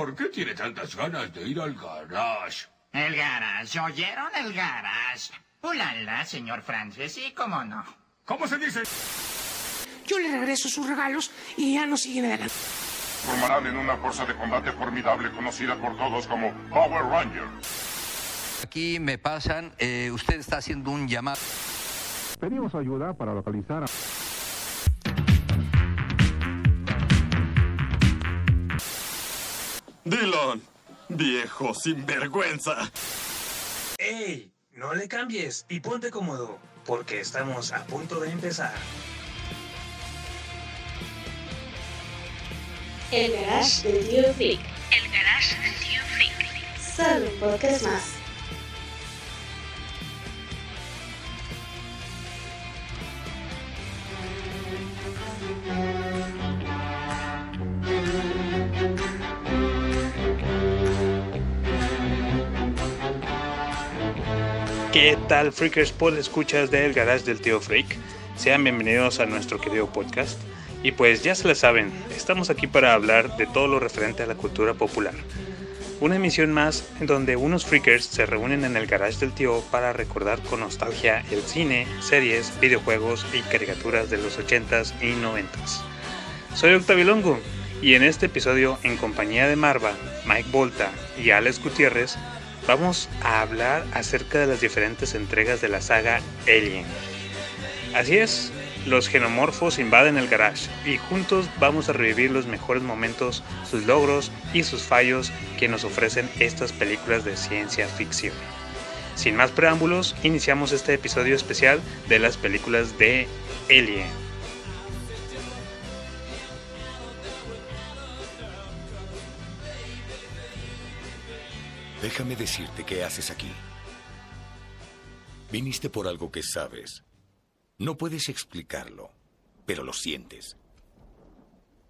¿Por qué tiene tantas ganas de ir al garage? El garage, ¿oyeron el garage? Ulala, señor Francis, sí, cómo no. ¿Cómo se dice? Yo le regreso sus regalos y ya no siguen adelante. Formarán en una fuerza de combate formidable conocida por todos como Power Rangers. Aquí me pasan, eh, usted está haciendo un llamado. Pedimos ayuda para localizar a... Dylan, viejo sinvergüenza. ¡Ey! No le cambies y ponte cómodo, porque estamos a punto de empezar. El garage del tío Freak. El garage del tío Freak. Solo un podcast más. ¿Qué tal, freakers por escuchas del garage del tío Freak? Sean bienvenidos a nuestro querido podcast. Y pues ya se la saben, estamos aquí para hablar de todo lo referente a la cultura popular. Una emisión más en donde unos freakers se reúnen en el garage del tío para recordar con nostalgia el cine, series, videojuegos y caricaturas de los 80s y 90s. Soy Octavio Longo y en este episodio en compañía de Marva, Mike Volta y Alex Gutiérrez vamos a hablar acerca de las diferentes entregas de la saga Alien. Así es, los genomorfos invaden el garage y juntos vamos a revivir los mejores momentos, sus logros y sus fallos que nos ofrecen estas películas de ciencia ficción. Sin más preámbulos, iniciamos este episodio especial de las películas de Alien. Déjame decirte qué haces aquí. Viniste por algo que sabes. No puedes explicarlo, pero lo sientes.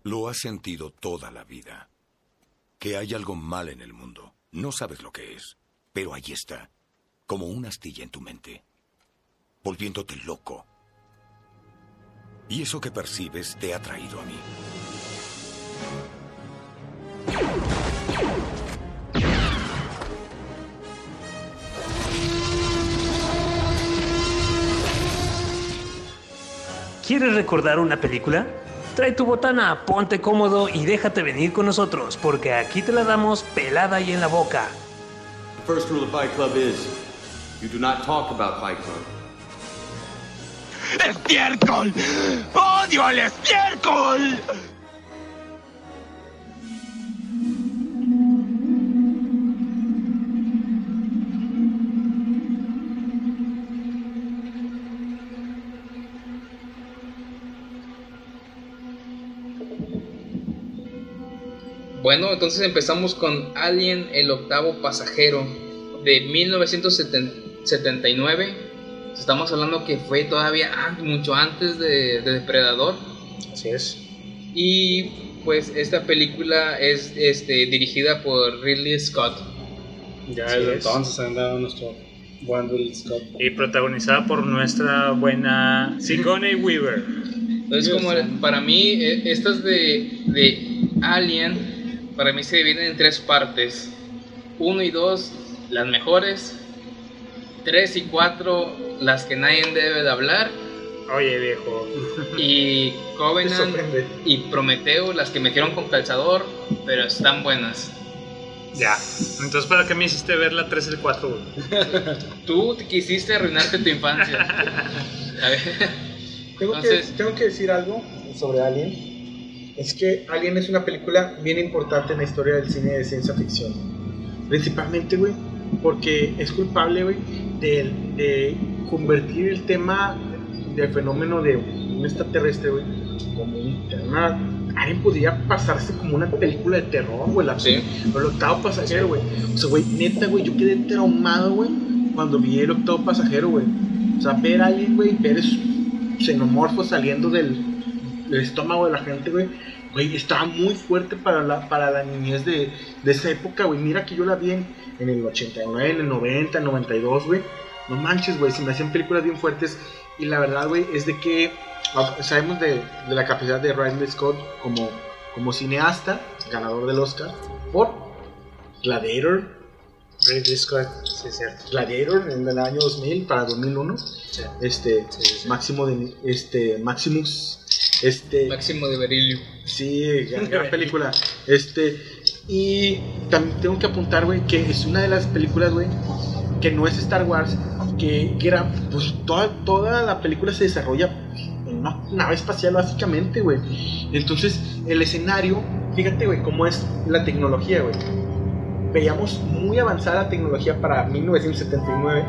Lo has sentido toda la vida. Que hay algo mal en el mundo. No sabes lo que es, pero ahí está, como una astilla en tu mente, volviéndote loco. Y eso que percibes te ha traído a mí. ¿Quieres recordar una película? Trae tu botana, ponte cómodo y déjate venir con nosotros, porque aquí te la damos pelada y en la boca. The first rule of Fight Club is you do not talk about Fight Club. ¡Estiércol! ¡Odio al estiércol! Bueno, entonces empezamos con Alien, el octavo pasajero, de 1979. Estamos hablando que fue todavía mucho antes de, de Depredador. Así es. Y pues esta película es este, dirigida por Ridley Scott. Ya desde entonces han dado nuestro buen Ridley Scott. Y protagonizada por nuestra buena Sigourney Weaver. Entonces, como para mí, e, estas de, de Alien para mí se dividen en tres partes. Uno y dos, las mejores. Tres y cuatro, las que nadie debe de hablar. Oye, viejo. Y Covenant y Prometeo, las que metieron con calzador, pero están buenas. Ya. Entonces, ¿para qué me hiciste ver la 3 y el 4, Tú te quisiste arruinarte tu infancia. A ver. Tengo, Entonces- que, tengo que decir algo sobre Alien. Es que Alien es una película bien importante en la historia del cine de ciencia ficción. Principalmente, güey, porque es culpable, güey, de, de convertir el tema del fenómeno de un extraterrestre, güey, como un tema. Alien podría pasarse como una película de terror, güey, la Sí. pero el octavo pasajero, güey. O sea, güey, neta, güey, yo quedé traumado, güey, cuando vi el octavo pasajero, güey. O sea, ver a alguien, güey, ver esos xenomorfos saliendo del, del estómago de la gente, güey. Güey, estaba muy fuerte para la, para la niñez de, de esa época, güey. Mira que yo la vi en, en el 89, en el 90, en el 92, güey. No manches, güey, se me hacían películas bien fuertes. Y la verdad, güey, es de que ah, sabemos de, de la capacidad de Ridley Scott como como cineasta, ganador del Oscar por Gladiator. Ridley Scott, sí, es cierto. Gladiator en el año 2000 para 2001. Este, Máximo de, este, Maximus. Este, Máximo de Berilio. Sí, gran, gran película. Este, y también tengo que apuntar, güey, que es una de las películas, güey, que no es Star Wars, que, que era, pues toda, toda la película se desarrolla en una nave espacial, básicamente, güey. Entonces, el escenario, fíjate, güey, cómo es la tecnología, güey. Veíamos muy avanzada la tecnología para 1979,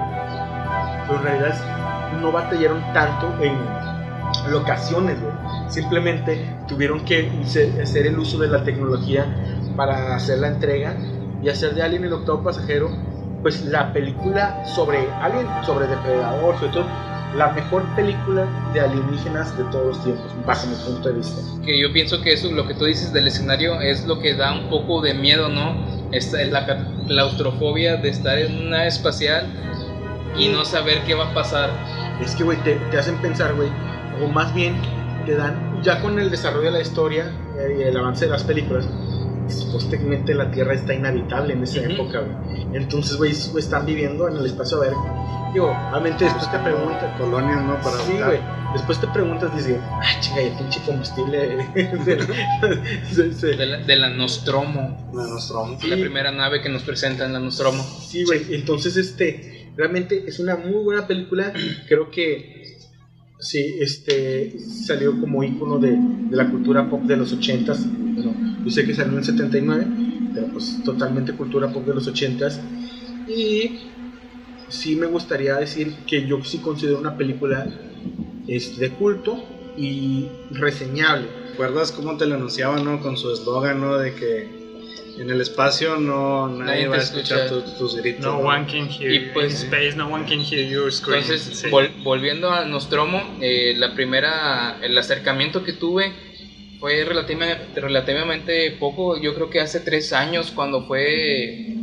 pero en realidad no batallaron tanto en locaciones, güey. Simplemente tuvieron que hacer el uso de la tecnología para hacer la entrega y hacer de Alien el octavo pasajero, pues la película sobre Alien, sobre Depredador, sobre todo la mejor película de alienígenas de todos los tiempos, bajo mi punto de vista. Que yo pienso que eso, lo que tú dices del escenario, es lo que da un poco de miedo, ¿no? Esta es la claustrofobia de estar en una espacial y no saber qué va a pasar. Es que, güey, te, te hacen pensar, güey, o más bien te dan, ya con el desarrollo de la historia eh, y el avance de las películas, supuestamente la Tierra está inhabitable en esa época, güey. Entonces, güey, están viviendo en el espacio a ver. Digo, obviamente después te preguntas. Colonias, ¿no? Para Sí, güey. Después te preguntas, dices, ah, chinga, y el pinche combustible. se- se- De la, de la Nostromo. La Nostromo. La primera nave que nos presenta en la Nostromo. Sí, güey. Entonces, este, realmente es una muy buena película. Creo que sí, este, salió como ícono de, de la cultura pop de los 80s. Bueno, yo sé que salió en el 79, pero pues totalmente cultura pop de los 80s. Y sí me gustaría decir que yo sí considero una película es de culto y reseñable. ¿Recuerdas cómo te lo anunciaban, no? Con su eslogan, ¿no? De que en el espacio no nadie, Nadie va a te escuchar escucha. tus, tus gritos. No one can hear Y in pues- space, no one can hear your scream. Entonces, Sí. vol- volviendo a Nostromo, eh, la primera, el acercamiento que tuve fue relativa- relativamente poco, yo creo que hace tres años cuando fue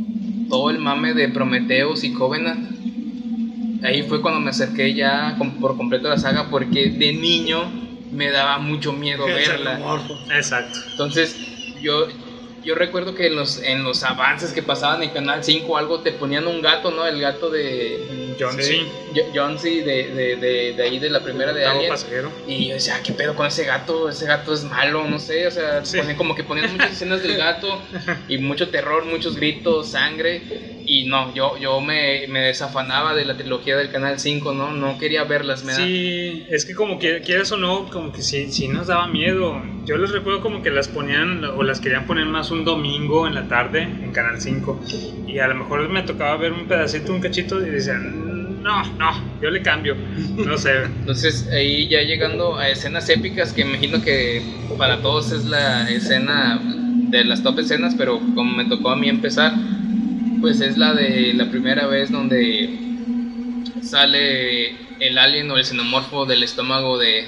todo el mame de Prometheus y Covenant. Ahí fue cuando me acerqué ya por completo a la saga porque de niño me daba mucho miedo verla. Exacto. Entonces, yo, yo recuerdo que en los, en los avances que pasaban en Canal 5 o algo te ponían un gato, ¿no? El gato de... John. C. Jo- John C. De, de, de, de ahí de la primera de Alien. pasajero. Y yo decía, ¿qué pedo con ese gato? Ese gato es malo, no sé. O sea, como que ponían muchas escenas del gato y mucho terror, muchos gritos, sangre. Y no, yo, yo me, me desafanaba de la trilogía del Canal 5, ¿no? No quería verlas, me da- Sí, es que como que quieras o no, como que sí, sí nos daba miedo. Yo les recuerdo como que las ponían o las querían poner más un domingo en la tarde en Canal 5 y a lo mejor me tocaba ver un pedacito, un cachito y decían, no, no, yo le cambio, no sé. Entonces ahí ya llegando a escenas épicas que me imagino que para todos es la escena de las top escenas, pero como me tocó a mí empezar, pues es la de la primera vez donde sale el alien o el xenomorfo del estómago de,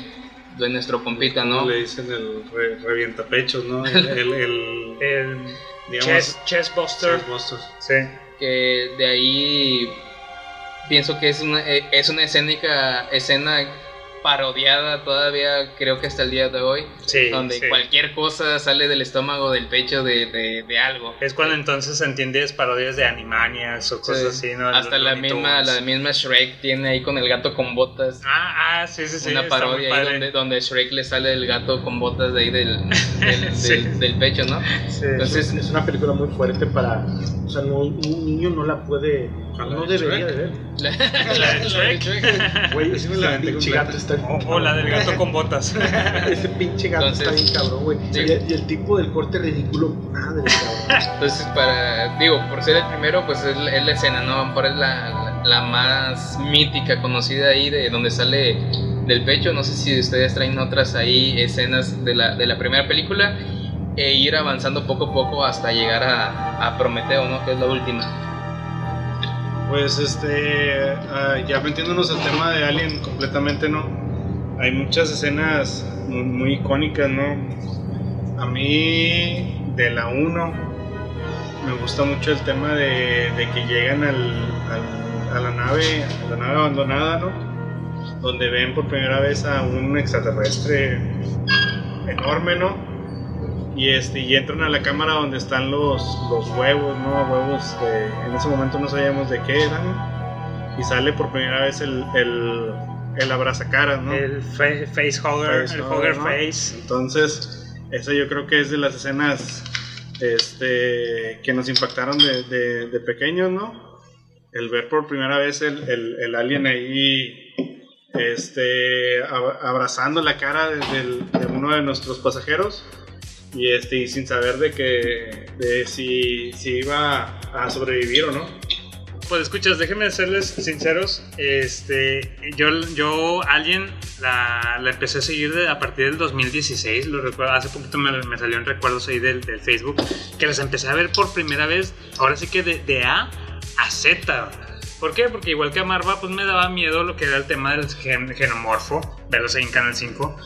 de nuestro compita, ¿no? Le dicen el re- revientapechos, ¿no? El, el, el, El digamos, chest, chestbuster. Chestbuster. Sí. que de ahí pienso que es una, eh, es una escénica escena parodiada todavía creo que hasta el día de hoy Sí, donde sí. cualquier cosa sale del estómago del pecho de, de, de algo Es cuando entonces entiendes parodias de Animaniacs o cosas Sí. así, ¿no? hasta Los la Looney misma Tunes. la misma Shrek tiene ahí con el gato con botas Ah, ah, sí, sí, sí. una parodia ahí donde, donde Shrek le sale el gato con botas de ahí del, del, Sí. del- del pecho no Sí, entonces es una película muy fuerte para. O sea, no, un niño no la puede. No debería de ver. la, La de Shrek. Güey, ese la pinche gato está. O, o la del gato con botas. Ese pinche gato Entonces, está bien cabrón, güey. sí. Y, el- y el tipo del corte ridículo, madre, cabrón. Entonces, para, digo, por ser el primero, pues es, la- es la escena, ¿no? Mejor es la, la, la más mítica, conocida ahí, de donde sale del pecho. No sé si ustedes traen otras ahí escenas de la, de la primera película e ir avanzando poco a poco hasta llegar a, a Prometeo, ¿no? Que es la última. Pues este, ah, ya metiéndonos al tema de Alien completamente, ¿no? Hay muchas escenas muy, icónicas, ¿no? A mí, de la 1, me gusta mucho el tema de, de que llegan al- a la nave, a la nave abandonada, ¿no? Donde ven por primera vez a un extraterrestre enorme, ¿no? Y, este, y entran a la cámara donde están los, los huevos, ¿no? Huevos de, en ese momento no sabíamos de qué eran. Y sale por primera vez el, el, el abrazacaras, ¿no? El fa- facehugger, el hugger ¿no? face. Entonces, eso yo creo que es de las escenas este, que nos impactaron de, de, de pequeños, ¿no? El ver por primera vez el, el, el alien ahí este, ab- abrazando la cara de, de uno de nuestros pasajeros y, este, y sin saber de que de si, si iba a sobrevivir o no. Pues escuchas, déjenme serles sinceros. Este, yo, yo Alien la, la empecé a seguir de- a partir del 2016. Lo recuerdo, hace poquito me, me salieron recuerdos ahí del, del Facebook que las empecé a ver por primera vez. Ahora sí que de, de A a Z. ¿Por qué? Porque igual que a Marva, pues me daba miedo lo que era el tema del gen- genomorfo, verlos ahí en Canal 5.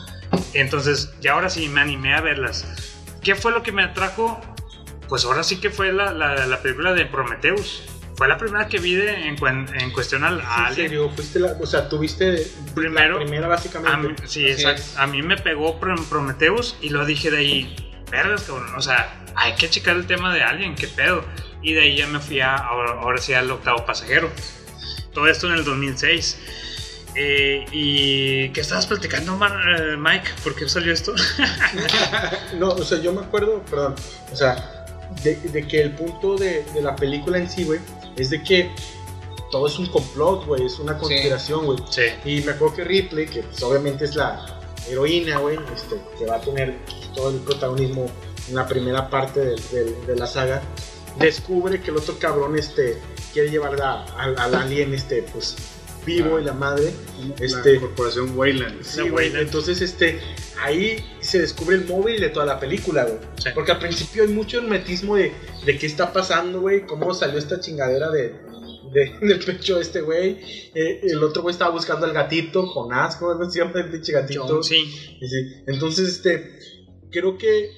Entonces, ya ahora sí me animé a verlas. ¿Qué fue lo que me atrajo? Pues ahora sí que fue la, la, la película de Prometheus. Fue la primera que vi de- en, en cuestión al a ¿En Alien. serio? ¿Fuiste la, o sea, tuviste Primero, la primera básicamente? A sí, exacto. A mí me pegó Pro- Prometheus y lo dije de ahí, vergas, cabrón. O sea, hay que checar el tema de Alien, qué pedo. Y de ahí ya me fui a, ahora, ahora sí al octavo pasajero. Todo esto en el 2006. Eh, ¿Y qué estabas platicando, Mar- eh, Mike? ¿Por qué salió esto? no, o sea, yo me acuerdo, perdón, o sea, de, de que el punto de, de la película en sí, güey, es de que todo es un complot, güey, es una conspiración, güey. Sí. Y me acuerdo que Ripley, que pues, obviamente es la heroína, güey, este, que va a tener todo el protagonismo en la primera parte de la saga, descubre que el otro cabrón, este, quiere llevar a- al, al alien, este, pues, vivo y la madre, este, la corporación Wayland. Sí, güey. Entonces, este, ahí se descubre el móvil de toda la película, güey. Porque al principio hay mucho hermetismo de, de qué está pasando, güey. Cómo salió esta chingadera de, de- del pecho de este güey. Eh, el otro güey estaba buscando al gatito, Jonás, ¿cómo se llama el pinche gatito? John, sí. Y sí. Entonces, este, creo que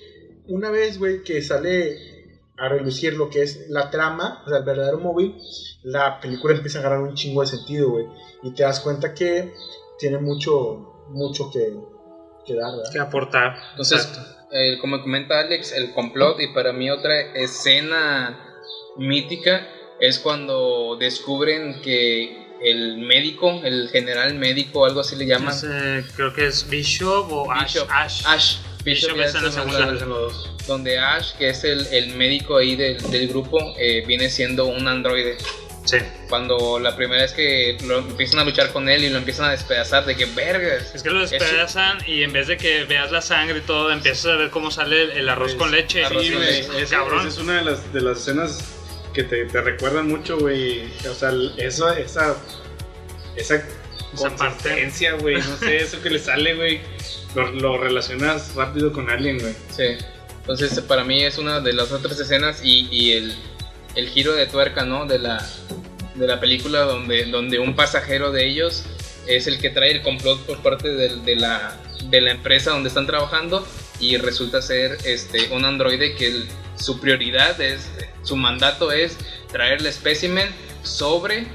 una vez, güey, que sale a relucir lo que es la trama, o sea, el verdadero móvil, la película empieza a agarrar un chingo de sentido, güey. Y te das cuenta que tiene mucho, mucho que, que dar, ¿verdad? Que aportar. Entonces, eh, como comenta Alex, el complot y para mí otra escena mítica es cuando descubren que el médico, el general médico, algo así le llaman. Eh, creo que es Bishop o. Ash. Ash. Bishop, es en la es en segunda. la- Donde Ash, que es el, el médico ahí del, del grupo, eh, viene siendo un androide. Sí. Cuando la primera vez que lo empiezan a luchar con él y lo empiezan a despedazar, de que vergas. Es que lo despedazan y en vez de que veas la sangre y todo, empiezas a ver cómo sale el, el arroz con leche. Sí, Y güey, dices, esa, cabrón. esa es una de las, de las escenas que te, te recuerdan mucho, güey. O sea, eso, esa, esa consistencia, güey. No sé, eso que le sale, güey. Lo, lo relacionas rápido con alguien, güey. Sí. Entonces, para mí es una de las otras escenas y, y el, el giro de tuerca, ¿no? De la, de la película donde, donde un pasajero de ellos es el que trae el complot por parte del- de, la, de la empresa donde están trabajando y resulta ser este, un androide que el- su prioridad es, su mandato es traer el espécimen sobre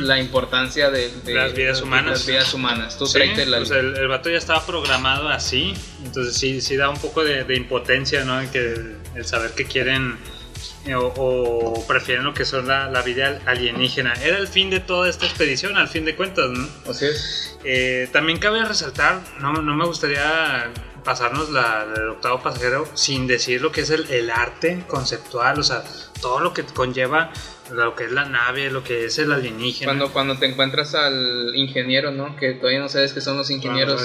la importancia de, de- Las vidas humanas. las vidas humanas. Tú Sí, tráete la- pues el, el vato ya estaba programado así, entonces sí, sí da un poco de, de impotencia, ¿no? Que el, el saber que quieren eh, o, o prefieren lo que son la, la vida alienígena. Era el fin de toda esta expedición, al fin de cuentas, ¿no? Así es. Eh, también cabe resaltar, no, no me gustaría pasarnos la, el octavo pasajero sin decir lo que es el, el arte conceptual, o sea, todo lo que conlleva lo que es la nave, lo que es el alienígena. Cuando, cuando te encuentras al ingeniero, ¿no? Que todavía no sabes que son los ingenieros.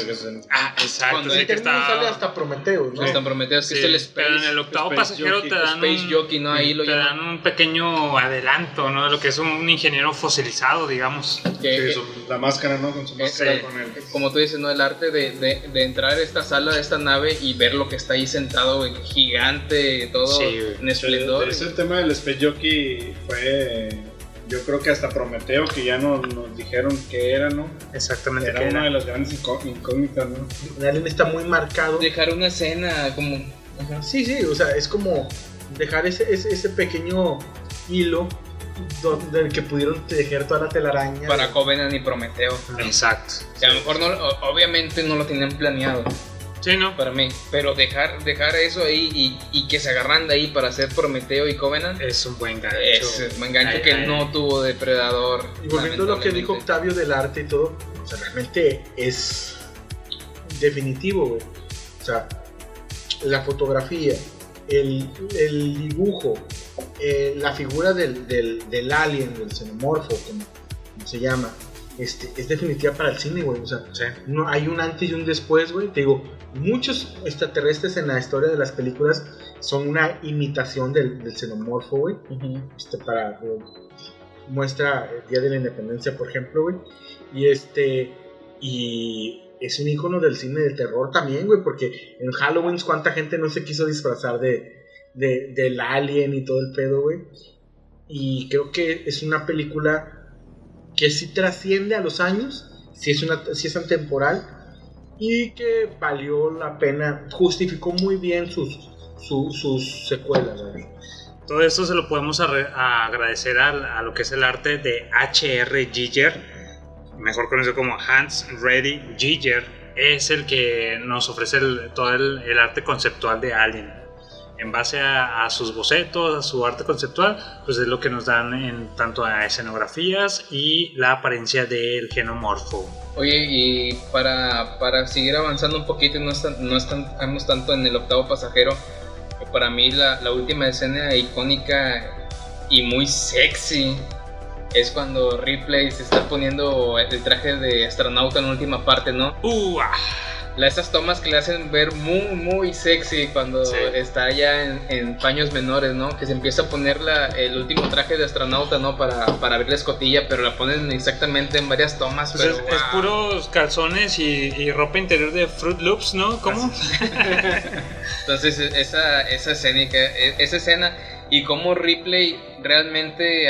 Ah, exacto. Cuando sí el que está... sale hasta Prometeo, ¿no? Prometidos que Sí, es el Space. pero en el octavo Space pasajero Jockey, te dan Space un, Jockey, ¿no? Ahí lo te llaman. dan un pequeño adelanto, ¿no? De lo que es un ingeniero fosilizado, digamos. Que- Sí, la máscara, ¿no? Con su máscara con el. Como tú dices, ¿no? El arte de, de, de entrar a esta sala, de esta nave y ver lo que está ahí sentado, gigante, todo en esplendor. Ese tema del Space Jockey fue. Yo creo que hasta Prometeo, que ya no, nos dijeron que era, ¿no? Exactamente. Era que una era. de las grandes incó- incógnitas, ¿no? El alien está muy marcado. Dejar una escena como... Sí, sí, o sea, es como dejar ese, ese, ese pequeño hilo donde el que pudieron tejer toda la telaraña. Para Covenant y Prometeo. Exacto. Que a lo mejor no, obviamente no lo tenían planeado. Sí, ¿no? Para mí. Pero dejar, dejar eso ahí y, y que se agarran de ahí para hacer Prometeo y Covenant. Es un buen gancho. Es un buen gancho Ay, que ay. no tuvo Depredador. Y volviendo a lo que dijo. Octavio del arte y todo, o sea, realmente es definitivo, güey. O sea, la fotografía, el, el dibujo, eh, la figura del, del, del alien, del xenomorfo, como, como se llama, este, es definitiva para el cine, güey. O sea, no, hay un antes y un después, güey. Te digo, muchos extraterrestres en la historia de las películas son una imitación del, del xenomorfo, güey. este, para eh, muestra el Día de la Independencia, por ejemplo, güey. Y este y es un icono del cine de terror también, güey, porque en Halloween cuánta gente no se quiso disfrazar de, de del alien y todo el pedo, güey. Y creo que es una película que sí trasciende a los años, sí es una sí es atemporal y que valió la pena, justificó muy bien sus su- sus secuelas, güey. Todo esto se lo podemos a agradecer al- a, lo que es el arte de H.R. Giger, mejor conocido como Hans Reddy Giger. Es el que nos ofrece el- todo el, el arte conceptual de Alien. En base a, a sus bocetos, a su arte conceptual, pues es lo que nos dan en tanto a escenografías y la apariencia del genomorfo. Oye, y para, para seguir avanzando un poquito no, estan- no estamos tanto en el octavo pasajero, para mí la, la última escena icónica y muy sexy es cuando Ripley se está poniendo el traje de astronauta en la última parte, ¿no? ¡Uh! Esas tomas que le hacen ver muy, muy sexy cuando está ya en, en paños menores, ¿no? Que se empieza a poner la- el último traje de astronauta, ¿no? Para, para abrir la escotilla, pero la ponen exactamente en varias tomas. Pues pero, es, puros calzones y, y ropa interior de Fruit Loops, ¿no? ¿Cómo? Entonces, esa, esa, escénica, e- esa escena y cómo Ripley realmente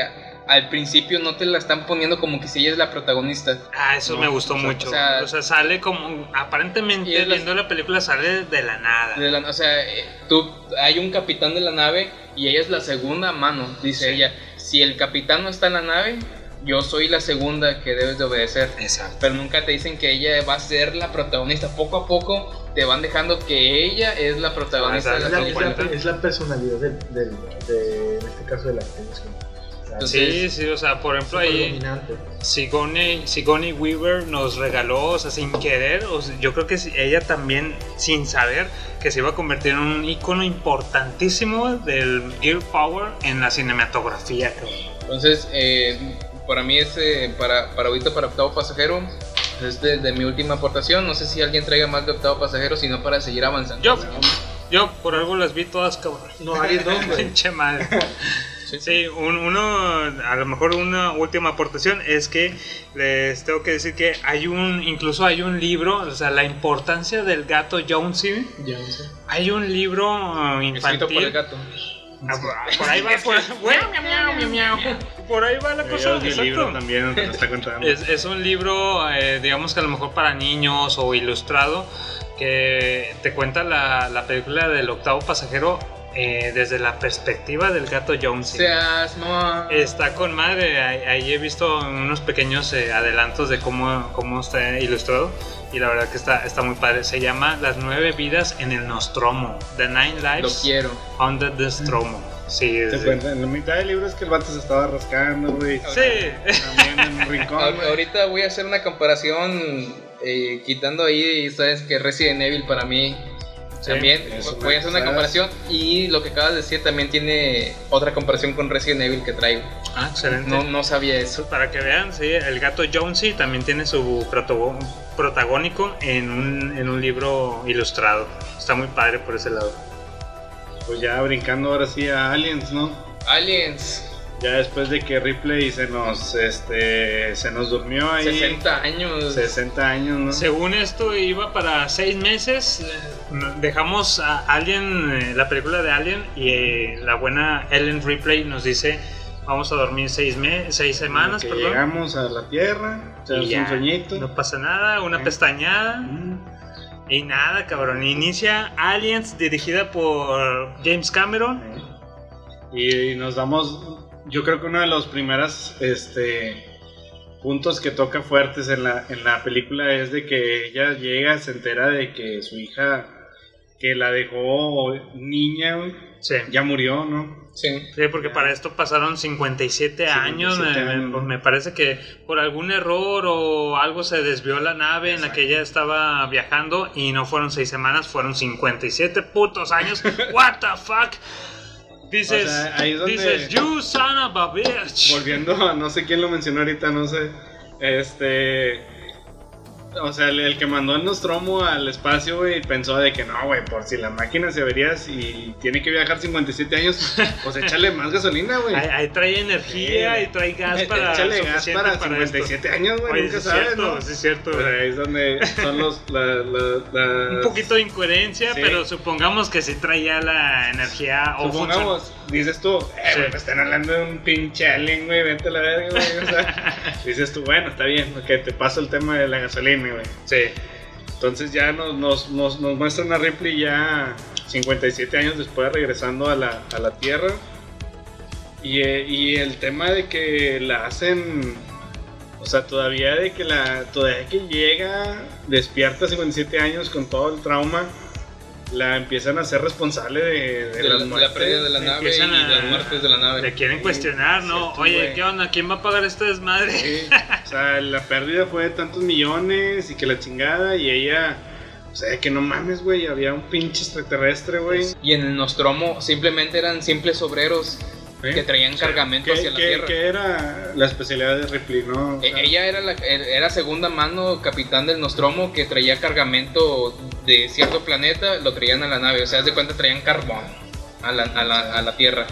al principio no te la están poniendo como que si ella es la protagonista. Ah, eso No, me gustó o sea, mucho. o sea, o sea, sale como. Aparentemente, la- viendo la película, sale de la nada. de la- o sea, eh, tú, hay un capitán de la nave y ella es la segunda mano, dice ella. Si el capitán no está en la nave, yo soy la segunda que debes de obedecer. Exacto. Pero nunca te dicen que ella va a ser la protagonista. Poco a poco te van dejando que ella es la protagonista de Es la es la- película. es la personalidad del, del- de, en este caso de la actriz. Sí, sí, o sea, por ejemplo, ahí Sigourney Weaver nos regaló, o sea, sin querer, o sea, yo creo que ella también, sin saber, que se iba a convertir en un icono importantísimo del Gear Power en la cinematografía. cabrón. Entonces, eh, para mí, ese, para, para ahorita, para octavo pasajero, es de, de mi última aportación. No sé si alguien traiga más de octavo pasajero, sino para seguir avanzando. Yo, yo por algo las vi todas, cabrón. No, dos, güey. Pinche madre. Sí, un- uno, a lo mejor una última aportación es que les tengo que decir que hay un, incluso hay un libro, o sea, la importancia del gato Jonesy. Hay un libro infantil. Escrito por el gato. Ah, por ahí va, por, ahí va la cosa. el exacto. libro también está contando. Es, es un libro, eh, digamos que a lo mejor para niños o ilustrado, que te cuenta la, la película del octavo pasajero eh, desde la perspectiva del gato Jones. Seas, no. Está con madre, ahí, ahí he visto unos pequeños eh, adelantos de cómo, cómo está ilustrado y la verdad que está, está muy padre. Se llama Las nueve vidas en el Nostromo, The Nine Lo Lives quiero. Under the Nostromo. Sí, Te sí. cuenta, en la mitad del libro es que el vato se estaba rascando, güey. Sí. También en un rincón. Ahorita voy a hacer una comparación eh, quitando ahí, sabes que Resident Evil para mí también voy a hacer una comparación y lo que acabas de decir también tiene otra comparación con Resident Evil que traigo. Ah, excelente. No, no sabía eso. Para que vean, sí, el gato Jonesy también tiene su protagónico en un, en un libro ilustrado. Está muy padre por ese lado. Pues ya brincando ahora sí a Aliens, ¿no? Aliens, Ya después de que Ripley se nos, este, se nos durmió ahí. 60 años. 60 años, ¿no? Según esto iba para seis meses. Dejamos a Alien, eh, la película de Alien, y eh, la buena Ellen Ripley nos dice vamos a dormir seis, me- seis semanas, que perdón. llegamos a la Tierra, Y ya, un sueñito. No pasa nada, una pestañada. Y nada, cabrón. Inicia Aliens, dirigida por James Cameron. Y, nos damos, yo creo que una de las primeras, este, puntos que toca fuertes en la, en la película es de que ella llega, se entera de que su hija, que la dejó niña, güey, ya murió, ¿no? Sí. Sí, porque para esto pasaron 57, años. 57 Me, años. me- me parece que por algún error o algo se desvió la nave en la que ella estaba viajando y no fueron 6 semanas, fueron 57 putos años. What the fuck? Dices, O sea, ahí es donde- dices, you son of a bitch. Volviendo a no sé quién lo mencionó ahorita, no sé. Este. O sea, el, el que mandó el Nostromo al espacio, güey, pensó de que no, güey, por si la máquina se avería y tiene que viajar 57 años, pues échale más gasolina, güey. Ahí, ahí trae energía Sí. y trae gas para, Échale gas para esto. 57 años, güey, nunca sabes, cierto, ¿no? sí es cierto. Pues ahí es donde son los. la- la- las- Un poquito de incoherencia, Sí. pero supongamos que sí traía la energía o Supongamos, dices tú, eh, güey, me están hablando de un pinche alien, güey, vete a la verga, güey. O sea, dices tú, bueno, está bien, ok, te paso el tema de la gasolina, güey. Sí. Entonces ya nos, nos, nos, nos muestran a Ripley ya 57 años después regresando a la, a la Tierra. Y, eh, y el tema de que la hacen, o sea, todavía de que la, todavía que llega, despierta a 57 años con todo el trauma, la empiezan a ser responsable de, de De las la, muertes. la pérdida de la nave y Empiezan a- las muertes de la nave. Le quieren cuestionar, ¿no? cierto, Oye. ¿qué onda? ¿Quién va a pagar este desmadre? O sea, la pérdida fue de tantos millones y que la chingada y ella... O sea, que no mames, güey, había un pinche extraterrestre, güey. Y en el Nostromo simplemente eran simples obreros que traían cargamento ¿Qué, hacia la Tierra. qué era la especialidad de Ripley, no? O E- Ella era, la, era segunda mano capitán del Nostromo que traía cargamento de cierto planeta, lo traían a la nave. O sea, haz de cuenta traían carbón a la, a la, a la Tierra,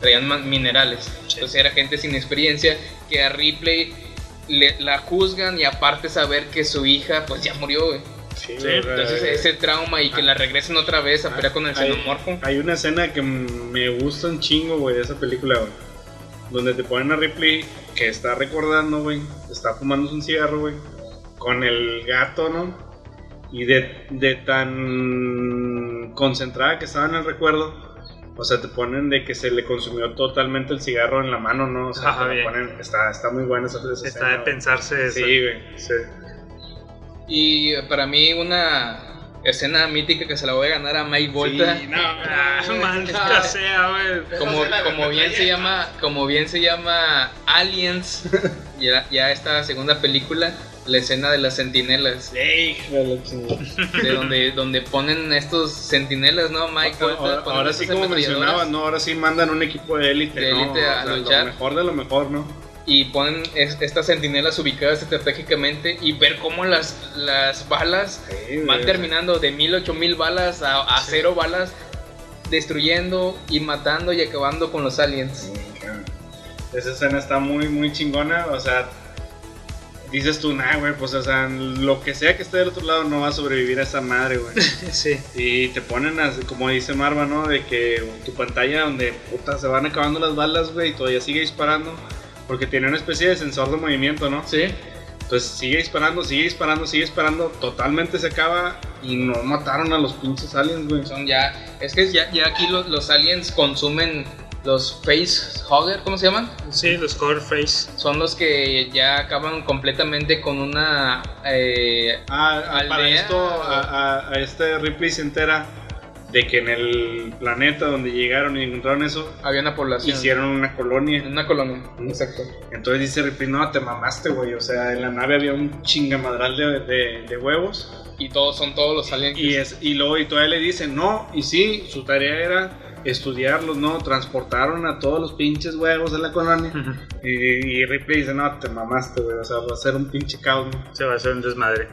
traían minerales. Entonces era gente sin experiencia que a Ripley le, la juzgan y aparte saber que su hija pues ya murió, güey. Sí, Entonces ese trauma y que la regresen otra vez a pelear con el hay, xenomorfo. hay una escena que me gusta un chingo, güey, de esa película, güey. Donde te ponen a Ripley que está recordando, güey. Está fumando un cigarro, güey. Con el gato, ¿no? Y de, de tan concentrada que estaba en el recuerdo. O sea, te ponen de que se le consumió totalmente el cigarro en la mano, ¿no? O sea, Ajá, te lo ponen- está, está muy buena esa, Está escena, de güey. pensarse eso. Sí, güey. Sí. Y para mí una escena mítica que se la voy a ganar a Mike Volta. Sí, no, Ah, maldita sea, güey. como, como bien se llama como bien se llama Aliens ya, ya esta segunda película la escena de las sentinelas hijo de donde donde ponen estos sentinelas no Mike Ahora, Volta ponen ahora sí, como mencionabas, ¿no? Ahora sí mandan un equipo de élite, De ¿no? élite a O sea, luchar. Lo mejor de lo mejor, ¿no? Y ponen es- estas sentinelas ubicadas estratégicamente y ver cómo las las balas Sí, van güey. terminando de mil ocho mil balas a, a cero balas destruyendo y matando y acabando con los aliens Esa escena está muy, muy chingona. O sea, dices tú, nah, güey, pues, o sea, lo que sea que esté del otro lado no va a sobrevivir a esa madre, güey. Sí. Y te ponen, así, como dice Marva, ¿no? De que tu pantalla donde, puta, se van acabando las balas, güey, y todavía sigue disparando. Porque tiene una especie de sensor de movimiento, ¿no? sí Entonces sigue disparando, sigue disparando, sigue disparando. Totalmente se acaba y no mataron a los pinches aliens, güey. son ya es que ya, ya aquí los, los aliens consumen los face hugger ¿cómo se llaman? Sí, los core face. son los que ya acaban completamente con una eh, Ah, ah, para Aldea. esto, a, a- a este Ripley se entera de que en el planeta donde llegaron y encontraron eso, había una población hicieron una colonia. una colonia exacto Entonces dice Ripley, no, te mamaste, güey. O sea, en la nave había un chingamadral de, de- de huevos. y todos son todos los aliens Y, es, y luego y todavía le dicen, no, y sí, su tarea era estudiarlos, ¿no? Transportaron a todos los pinches huevos de la colonia. y, y Ripley dice, no, te mamaste, güey. O sea, va a ser un pinche caos, ¿no? Se va a hacer un desmadre.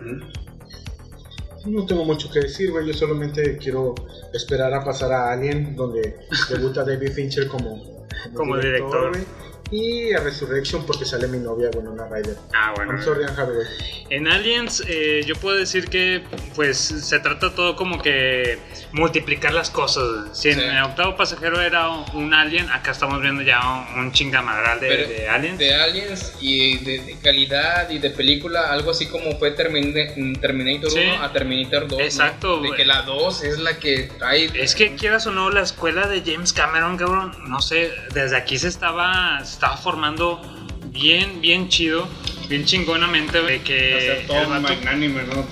No tengo mucho que decir, güey. Yo solamente quiero esperar a pasar a Alien, donde debuta David Fincher como, Como director. güey. Y a Resurrection porque sale mi novia, Winona Ryder. Ah, bueno. I'm sorry. En Aliens, eh, yo puedo decir que, pues, se trata todo como que multiplicar las cosas. Si en el octavo pasajero era un alien, acá estamos viendo ya un, un chingamadral de, Pero de aliens. de aliens y de, de calidad y de película, algo así como fue Termin- Terminator Sí. 1 a Terminator 2. ¿no? Exacto, De que la 2 es la que trae. Es que quieras o no, la escuela de James Cameron, cabrón, no sé, desde aquí se estaba, estaba formando bien, bien chido. bien chingonamente de que O sea, todo vato- magnánime, ¿no?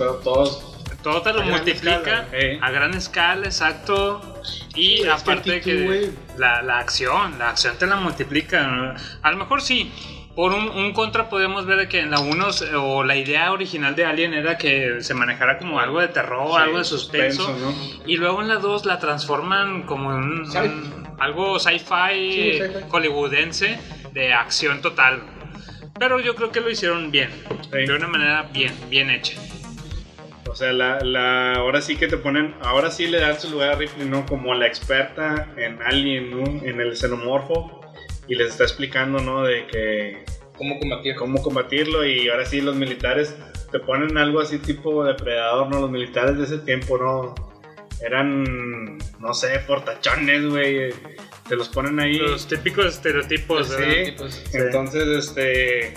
Todo, te lo a gran multiplica escala, eh. a gran escala, exacto. Y que aparte que, T2, güey. la, la acción, la acción te la multiplica. ¿no? A lo mejor sí. Por un, un contra podemos ver que en la 1 o la idea original de Alien era que se manejara como algo de terror, Sí, algo de suspenso. suspenso, Y luego en la 2 la transforman como en un, algo sci-fi Sí, sci-fi. hollywoodense de acción total. Pero yo creo que lo hicieron bien, de una manera bien, bien hecha. O sea, la, la, ahora sí que te ponen, ahora sí le dan su lugar a Ripley, ¿no? Como la experta en Alien, ¿no? En el xenomorfo. Y les está explicando, ¿no? De que... ¿Cómo combatirlo? Cómo combatirlo. Y ahora sí los militares te ponen algo así tipo depredador, ¿no? Los militares de ese tiempo, ¿no? Eran, no sé, portachones, güey. Te los ponen ahí. Los típicos estereotipos, Sí, ¿verdad? entonces este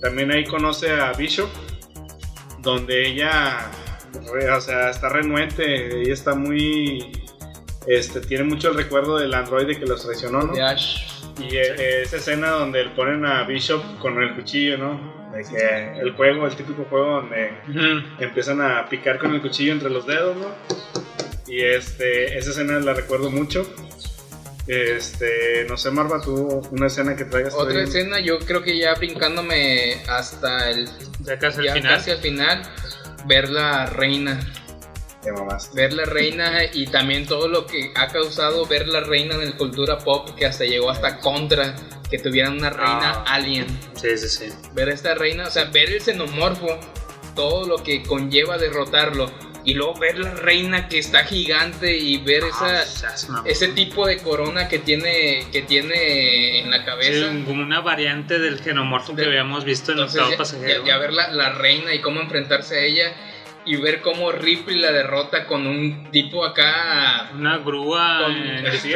también ahí conoce a Bishop, donde ella, o sea, está renuente, ella está muy, este, tiene mucho el recuerdo del androide que los traicionó, ¿no? De Ash. Y eh, esa escena donde le ponen a Bishop con el cuchillo, ¿no? De que el juego, el típico juego donde empiezan a picar con el cuchillo entre los dedos, ¿no? Y este, esa escena la recuerdo mucho. Este, no sé, Marva, tú una escena que traigas. Otra ahí? escena, yo creo que ya brincándome hasta el. Ya casi al ya final. casi al final, ver la reina. Te mamaste. Ver la reina y también todo lo que ha causado ver la reina en el cultura pop, que hasta llegó hasta contra que tuvieran una reina Ah. alien. Sí, sí, sí. Ver a esta reina, o sea, ver el xenomorfo, todo lo que conlleva derrotarlo. Y luego ver la reina que está gigante y ver Ah, esa, ese tipo de corona que tiene, que tiene en la cabeza. Sí, como una variante del genomorfo que De- habíamos visto en el octavo pasajero. ya- ya ver la, la reina y cómo enfrentarse a ella y ver cómo Ripley la derrota con un tipo acá. Una grúa. Con, sí,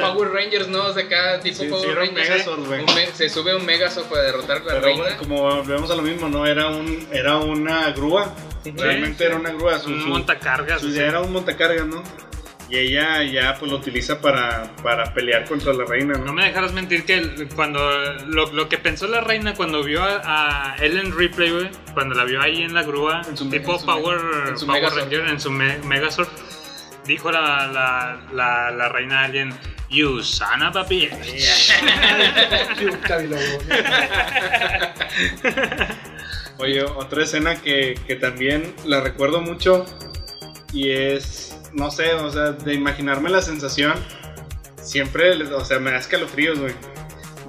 Power Rangers, ¿no? O sea, acá tipo Sí, Power sí, Rangers. Megazord. Un se sube un Megazord para derrotar a la Pero reina. como volvemos a lo mismo, ¿no? Era un era una grúa. Realmente era una grúa. Su, Un montacargas. su o idea sea. era un montacargas, ¿no? Y ella ya pues lo utiliza para, para pelear contra la reina, No ¿no? me dejarás mentir que cuando lo, lo que pensó la reina cuando vio a, a Ellen Ripley, güey, cuando la vio ahí en la grúa, tipo en su Power, me- en su Power Megazord. Ranger, en su me- Megazord, dijo la, la, la, la reina Alien, You son of a bitch. Oye, otra escena que, que también la recuerdo mucho y es, no sé, o sea, de imaginarme la sensación, siempre, o sea, me da escalofríos, güey.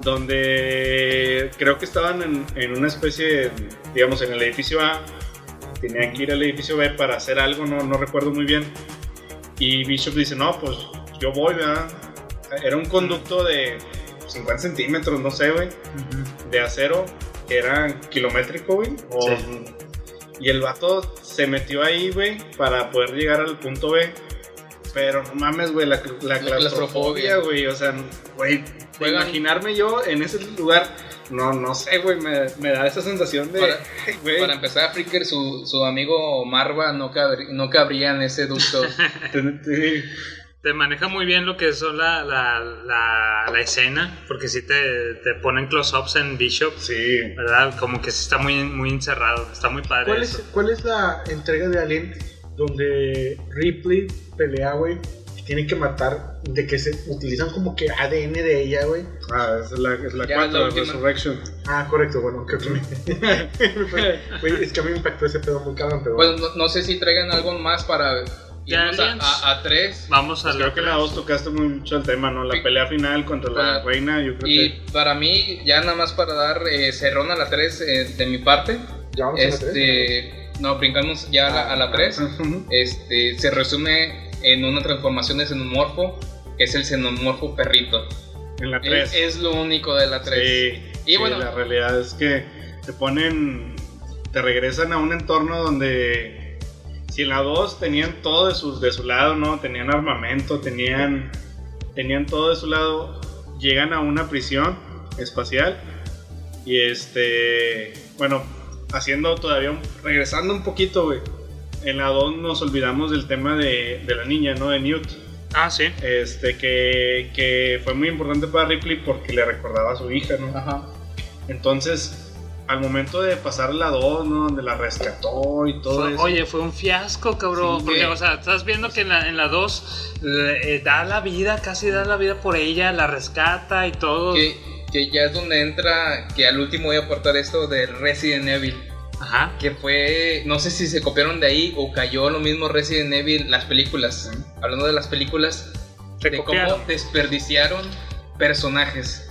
Donde creo que estaban en, en una especie, digamos, en el edificio A, tenían que ir al edificio B para hacer algo, no, no recuerdo muy bien. Y Bishop dice, no, pues yo voy, ¿verdad? Era un conducto de 50 centímetros, no sé, güey, de acero, que era kilométrico, güey. o- Y el vato se metió ahí, güey, para poder llegar al punto B. Pero no mames, güey, la, la La claustrofobia. güey, o sea, güey, imaginarme yo en ese lugar, no, no sé, güey, me, me da esa sensación de, Para, para empezar, Fricker, su, su amigo Marva no, cabrí- no cabría en ese ducto. te- maneja muy bien lo que son la, la, la, la escena, porque sí te, te ponen close-ups en Bishop, sí, ¿verdad? Como que sí está muy, muy encerrado, está muy padre ¿Cuál eso. es, ¿Cuál es la entrega de Alien donde Ripley pelea, güey? Tienen que matar, de que se utilizan como que ADN de ella, güey. Ah, es la, es la Ya, 4, la última. Resurrection. Ah, correcto, bueno, creo que me... Güey, es que a mí me impactó ese pedo muy cabrón, pero... Bueno, no, no sé si traigan algo más para A, a, a tres. Vamos a Pues creo que en la 2 tocaste mucho el tema, ¿no? La pelea final contra la Para- reina, yo creo Y que... para mí, ya nada más para dar eh, cerrón a la 3 de mi parte. ¿Ya vamos a la tres? Este, no, brincamos ya a la- a la 3. Este, se resume en una transformación de xenomorfo, que es el xenomorfo perrito. En la Es, 3. es lo único de la 3. Sí, Y sí, bueno- la realidad es que te ponen, te regresan a un entorno donde si en la 2 tenían todo de su, de su lado, ¿no? Tenían armamento, tenían, tenían todo de su lado, llegan a una prisión espacial y este, bueno, haciendo todavía, un- regresando un poquito, güey. En la 2 nos olvidamos del tema de, de la niña, ¿no? De Newt. Ah, sí. Este, que, que fue muy importante para Ripley porque le recordaba a su hija, ¿no? Ajá. Entonces, al momento de pasar la 2, ¿no? Donde la rescató y todo Fue- eso. oye, fue un fiasco, cabrón. Sí, porque, o sea, estás viendo que en la, en la 2 eh, da la vida, casi da la vida por ella, la rescata y todo. Que, que ya es donde entra, que al último voy a aportar esto de Resident Evil. Ajá. Que fue, no sé si se copiaron de ahí o cayó lo mismo Resident Evil, las películas. Hablando de las películas, Se de copiaron. cómo desperdiciaron personajes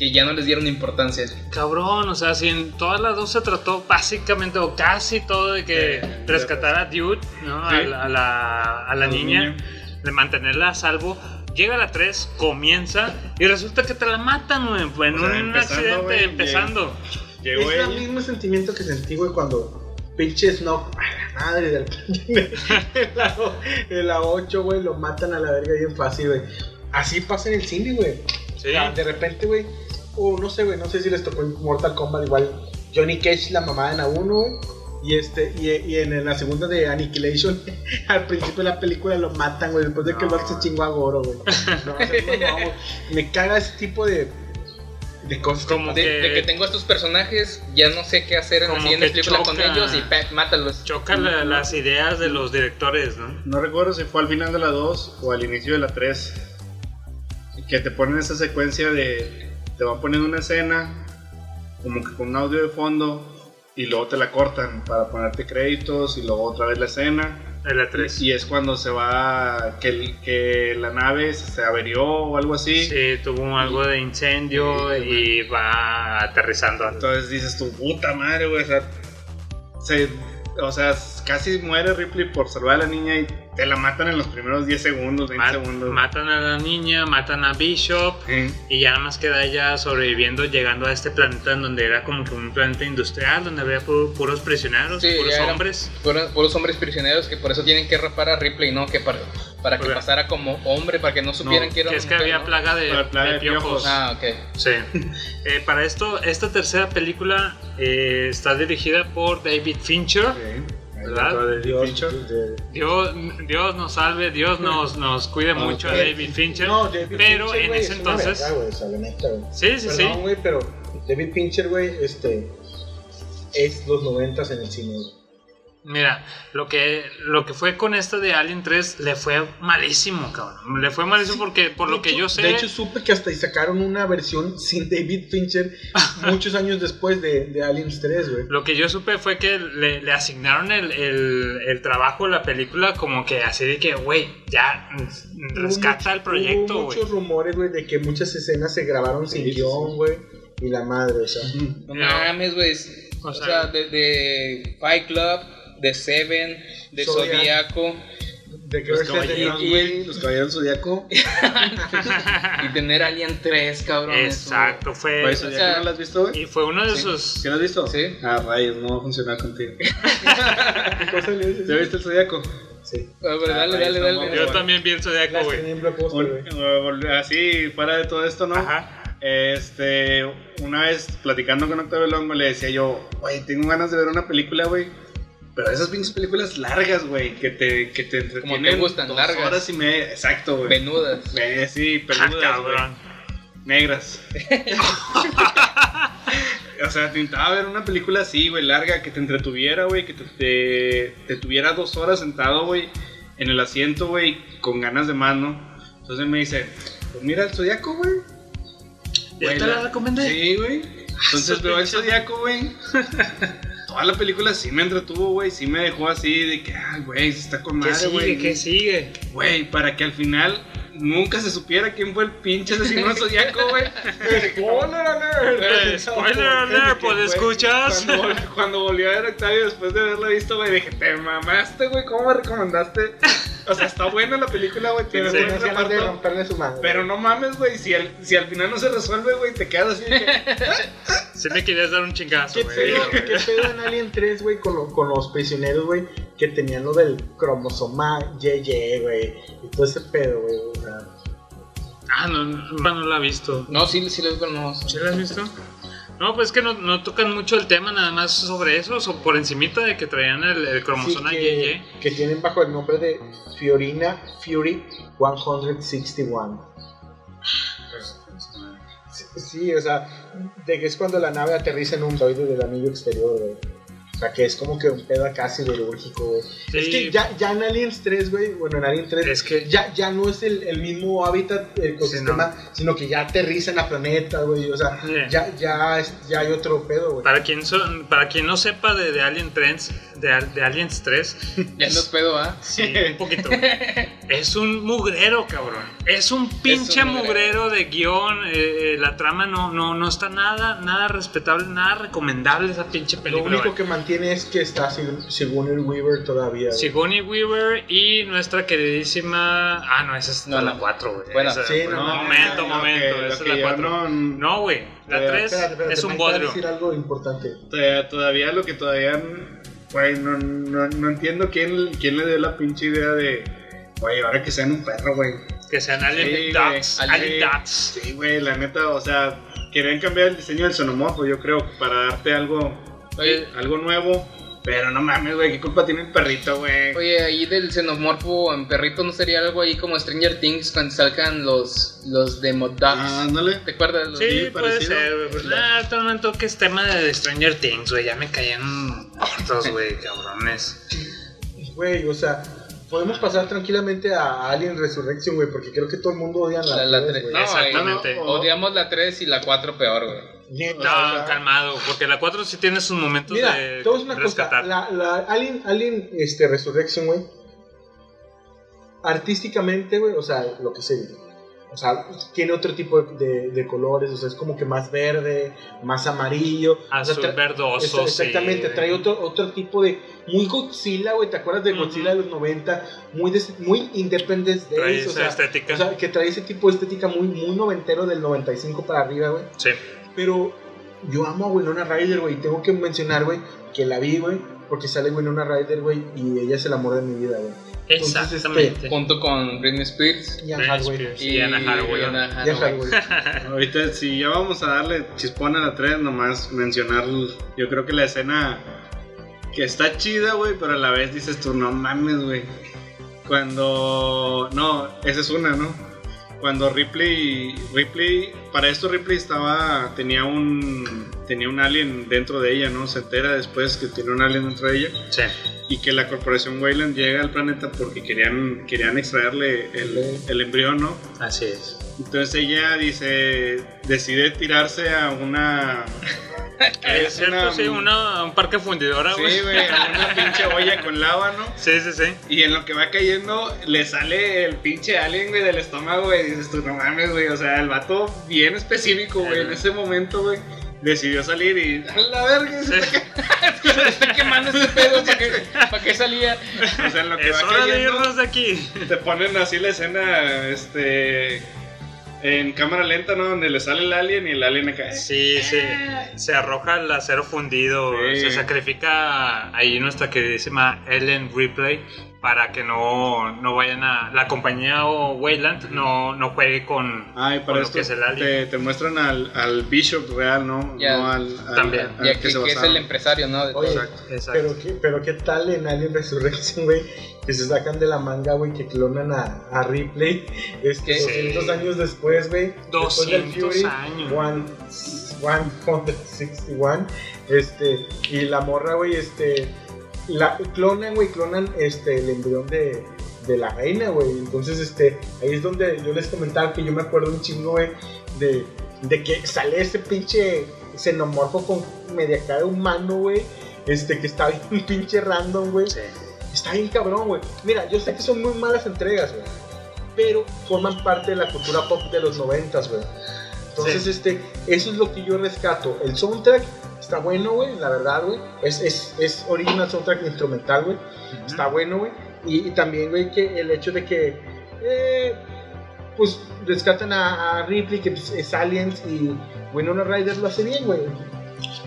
que ya no les dieron importancia. Cabrón, o sea, si en todas las dos se trató básicamente o casi todo de que rescatar a Dude, ¿no? A, Sí. la- a la, a la A la niña, de mantenerla a salvo. Llega la 3, comienza y resulta que te la matan, güey, en O sea, un accidente, empezando. Llegó es el mismo sentimiento que sentí, güey, cuando pinche Snoke, a la madre del en la, en la 8, güey, lo matan a la verga bien fácil, güey. Así pasa en el cine, güey. Sí. O sea, de repente, güey, o no sé, güey, no sé si les tocó en Mortal Kombat igual Johnny Cage la mamada en la 1, güey. Y, este, y, y en la segunda de Annihilation, al principio de la película lo matan, güey, después de que el Bart se chingó a Goro, güey. No, no, no, me caga ese tipo de, de cosas. Como De, que- de que tengo estos personajes, ya no sé qué hacer en la siguiente película con ellos y ¡pac! mátalos. Choca la- las ideas de los directores, ¿no? No recuerdo si fue al final de la 2 o al inicio de la 3. Que te ponen esa secuencia de. Te van poniendo una escena, como que con un audio de fondo, y luego te la cortan para ponerte créditos, y luego otra vez la escena. En la 3. Y es cuando se va. que, que la nave se averió o algo así. Sí, tuvo algo de incendio y va aterrizando. Entonces dices tu puta madre, güey. O sea, se- o sea, casi muere Ripley por salvar a la niña y te la matan en los primeros 10 segundos, 20 Ma- segundos. matan a la niña, matan a Bishop y ya nada más queda ella sobreviviendo llegando a este planeta en donde era como que un planeta industrial donde había pu- puros prisioneros, Sí, puros ya eran hombres. puros, puros hombres prisioneros que por eso tienen que rapar a Ripley, ¿no? Que para, para que pasara como hombre, para que no supieran No, que era que es que había ¿no? plaga de, plaga de de piojos. piojos. Ah, ok. Sí. Eh, para esto, esta tercera película eh, está dirigida por David Fincher. ¿Verdad? Dios, Dios, Dios nos salve, Dios nos, nos cuide mucho a Eh, David Fincher. No, David pero Fincher, en güey, ese es entonces. verga, güey, o sea, la neta, güey. Sí, sí, sí. Pero David Pincher, güey, este. Es los noventas en el cine. Mira, lo que, lo que fue con esta de Alien 3 le fue malísimo, cabrón. Le fue malísimo porque, por lo que yo sé. De hecho, supe que hasta sacaron una versión sin David Fincher muchos años después de, de Aliens 3, güey. Lo que yo supe fue que le, le asignaron el, el, el trabajo de la película como que así de que, güey, ya rescata el proyecto, güey. muchos rumores, güey, de que muchas escenas se grabaron sin guion, güey. Y la madre, o sea. No mames, güey. O, sea, de, de Fight Club, de Seven, de Zodiac. Zodiaco. De Los caballeros. Los caballeros zodiaco. y tener Alien 3, cabrón. Exacto, fue. Güey, Zodiaco, ¿no lo has visto, güey? Y fue uno de Sí. sus. ¿Sí lo has visto? Sí. Ah, rayos, no va a funcionar contigo. ¿Qué cosa le dices? ¿Ya viste el zodiaco? Sí. A ver, dale, Ah, dale, dale. Yo también vi el Zodiaco, Las güey. Así, fuera de todo esto, ¿no? Ajá. Este, una vez platicando con Octavio Longo le decía yo, güey, tengo ganas de ver una película, güey. Pero esas pinches películas largas, güey, que te, que te entretienen. gustan, dos largas. horas y media, exacto, güey. Venudas. Eh, sí, Ah, peludas, güey. Negras. o sea, te intentaba ver una película así, güey, larga, que te entretuviera, güey, que te, te, te tuviera dos horas sentado, güey, en el asiento, güey, con ganas de mano. Entonces me dice, pues mira el zodiaco, güey. ¿Ya te la recomendé? Sí, güey. Entonces su veo el zodiaco, güey. Toda la película sí me entretuvo, güey. Sí me dejó así de que, ay, güey, se está con ¿Qué madre, güey. sigue? ¿Qué sigue? Güey, para que al final nunca se supiera quién fue el pinche asesino zodiaco, güey. ¡Spoiler alert! Eh, spoiler alert, pues escuchas. Cuando, vol- cuando volví a ver Octavio después de haberla visto, güey, dije, te mamaste, güey, ¿cómo me recomendaste? O sea, está buena la película, güey, tiene Pero buen de romperle su madre. Pero no mames, güey, si al, si al final no se resuelve, güey, te quedas así de que... Si me querías dar un chingazo, ¿Qué güey. pedo, ¿Qué pedo en Alien 3, güey, con, lo- con los prisioneros, güey, que tenían lo del cromosoma YY, güey, y todo ese pedo, güey, o sea, Ah, no, no, no la he visto. No, sí, sí pero no. ¿Sí la has visto? No, pues es que no, no tocan mucho el tema, nada más sobre eso, o por encimita de que traían el, el cromosoma sí, YY. que, que tienen bajo el nombre de Fiorina Fury 161. Sí, o sea, de que es cuando la nave aterriza en un droide del anillo exterior, güey. O sea, que es como que un pedo casi biológico, güey. Es que ya, ya en Aliens 3, güey, bueno, en Aliens 3, Es que- ya, ya no es el, el mismo hábitat, el ecosistema, sino que ya aterriza en la planeta, güey. O sea, Sí. ya, ya, ya hay otro pedo, güey. Para quien, son, para quien no sepa de, de Alien 3, de, Al- de Aliens 3, Ya no pedo, ¿ah? Sí, un poquito. es un mugrero, cabrón. Es un pinche mugrero. mugrero. de guion. eh, eh, la trama no, no, no está nada, nada respetable, nada recomendable esa pinche Lo película. único güey. que mantiene es que está Sig- Sigourney Weaver todavía. Sigourney Weaver y nuestra queridísima. Ah, no, esa es No, la no. 4, güey. Bueno, Esa- sí, no, no, no, momento, no, momento. lo esa es la yo 4. no- No, güey. La Espérate, 3 Espérate, espérate, es un bodrio. decir algo importante. Todavía, todavía lo que todavía. Güey, no, no, no entiendo quién, quién le dio la pinche idea de. Güey, ahora que sean un perro, güey. Que sean Alien güey. Alien Sí. Güey, la neta, o sea, querían cambiar el diseño del xenomorfo, yo creo, para darte algo, algo nuevo. Pero no mames, güey, ¿qué culpa tiene el perrito, güey? oye, ahí del xenomorfo en perrito no sería algo ahí como Stranger Things cuando salgan los, los Demo Dogs. Ah, ándale. ¿Te acuerdas? Los- Sí, puede parecido. ser, güey. Pues, nah, no me toques tema de Stranger Things, güey. Ya me caían cortos, güey, cabrones. Güey, o sea, podemos pasar tranquilamente a Alien Resurrection, güey, porque creo que todo el mundo odia la, La, la tres, tres- güey. no, Exactamente. eh, odiamos la 3 y la 4 peor, güey. Neta, No, calmado, porque la 4 sí tiene sus momentos Mira, de a decir una rescatar. cosa. La, la Alien, Alien este, Resurrection, güey. Artísticamente, güey, o sea, lo que sé. O sea, tiene otro tipo de, de colores, o sea, es como que más verde, más amarillo. Azul O sea, tra- verdoso, Exa- Exactamente, sí. trae otro, otro tipo de. Muy Godzilla, güey, ¿te acuerdas de. Godzilla de los 90? Muy, des- muy Independence Trae o esa sea, estética. o sea, que trae ese tipo de estética muy, muy noventero del 95 para arriba, güey. Sí. Pero yo amo a Winona Ryder, güey. y Tengo que mencionar, güey, que la vi, güey, porque sale Winona Ryder, güey, y ella es el amor de mi vida, güey. Entonces, Exactamente. Junto con Britney Spears Y Hathaway. Anna Hathaway. y Anna. Hathaway. Ahorita, si ya vamos a darle chispón a la 3, nomás mencionar, yo creo que la escena que está chida, güey, pero a la vez dices tú, no mames, güey. Cuando... No, esa es una, ¿no? Cuando Ripley... Ripley... Para esto Ripley estaba... Tenía un... Tenía un alien dentro de ella, ¿no? Se entera después que tiene un alien dentro de ella. Sí. Y que la corporación Weyland llega al planeta porque querían, querían extraerle el, el embrión, ¿no? Así es. Entonces ella dice, decide tirarse a una... Es cierto, sí, una, un parque fundidora, güey. Sí, güey, una pinche olla con lava, ¿no? Sí, sí, sí. Y en lo que va cayendo le sale el pinche alien, güey, del estómago, güey. Y dices tú, no mames, güey. O sea, el vato bien específico, güey, en ese momento, güey. Decidió salir y... A la verga, se está está quemando este pedo, ¿para qué, para qué salía? O sea, en lo que Es va hora de cayendo, irnos de aquí. te ponen así la escena, este... En cámara lenta, ¿no? Donde le sale el alien y el alien acá. Sí, sí. Se arroja el acero fundido. Sí. Se sacrifica ahí nuestra queridísima Ellen Ripley para que no, no vayan a. La compañía o Wayland no, no juegue con, Ay, con lo que es el alien. te, te muestran al, al Bishop real, ¿no? No al, al- También. que que, se que es el empresario, ¿no? Oye. Exacto. pero qué, pero qué tal en Alien Resurrection, güey, que se sacan de la manga, güey, que clonan a, a Ripley, este, ¿Qué? 200 años después, güey. después del 200 años. One, 161, este, y la morra, güey, este, la clonan, güey, clonan, este, el embrión de, de la reina, güey, entonces, este, ahí es donde yo les comentaba que yo me acuerdo un chingo, güey, de, de que sale ese pinche xenomorfo con media cara humano, güey, este, que está bien pinche random, güey. Sí. Está bien cabrón, güey. Mira, yo sé que son muy malas entregas, güey. Pero forman parte de la cultura pop de los noventas, güey. Entonces, Sí. este, eso es lo que yo rescato. El soundtrack está bueno, güey, la verdad, güey. Es, es, es original soundtrack instrumental, güey. Está bueno, güey. Y, y también, güey, que el hecho de que, eh, pues, rescatan a, a Ripley, que pues, es Aliens, y Winona Ryder lo hace bien, güey.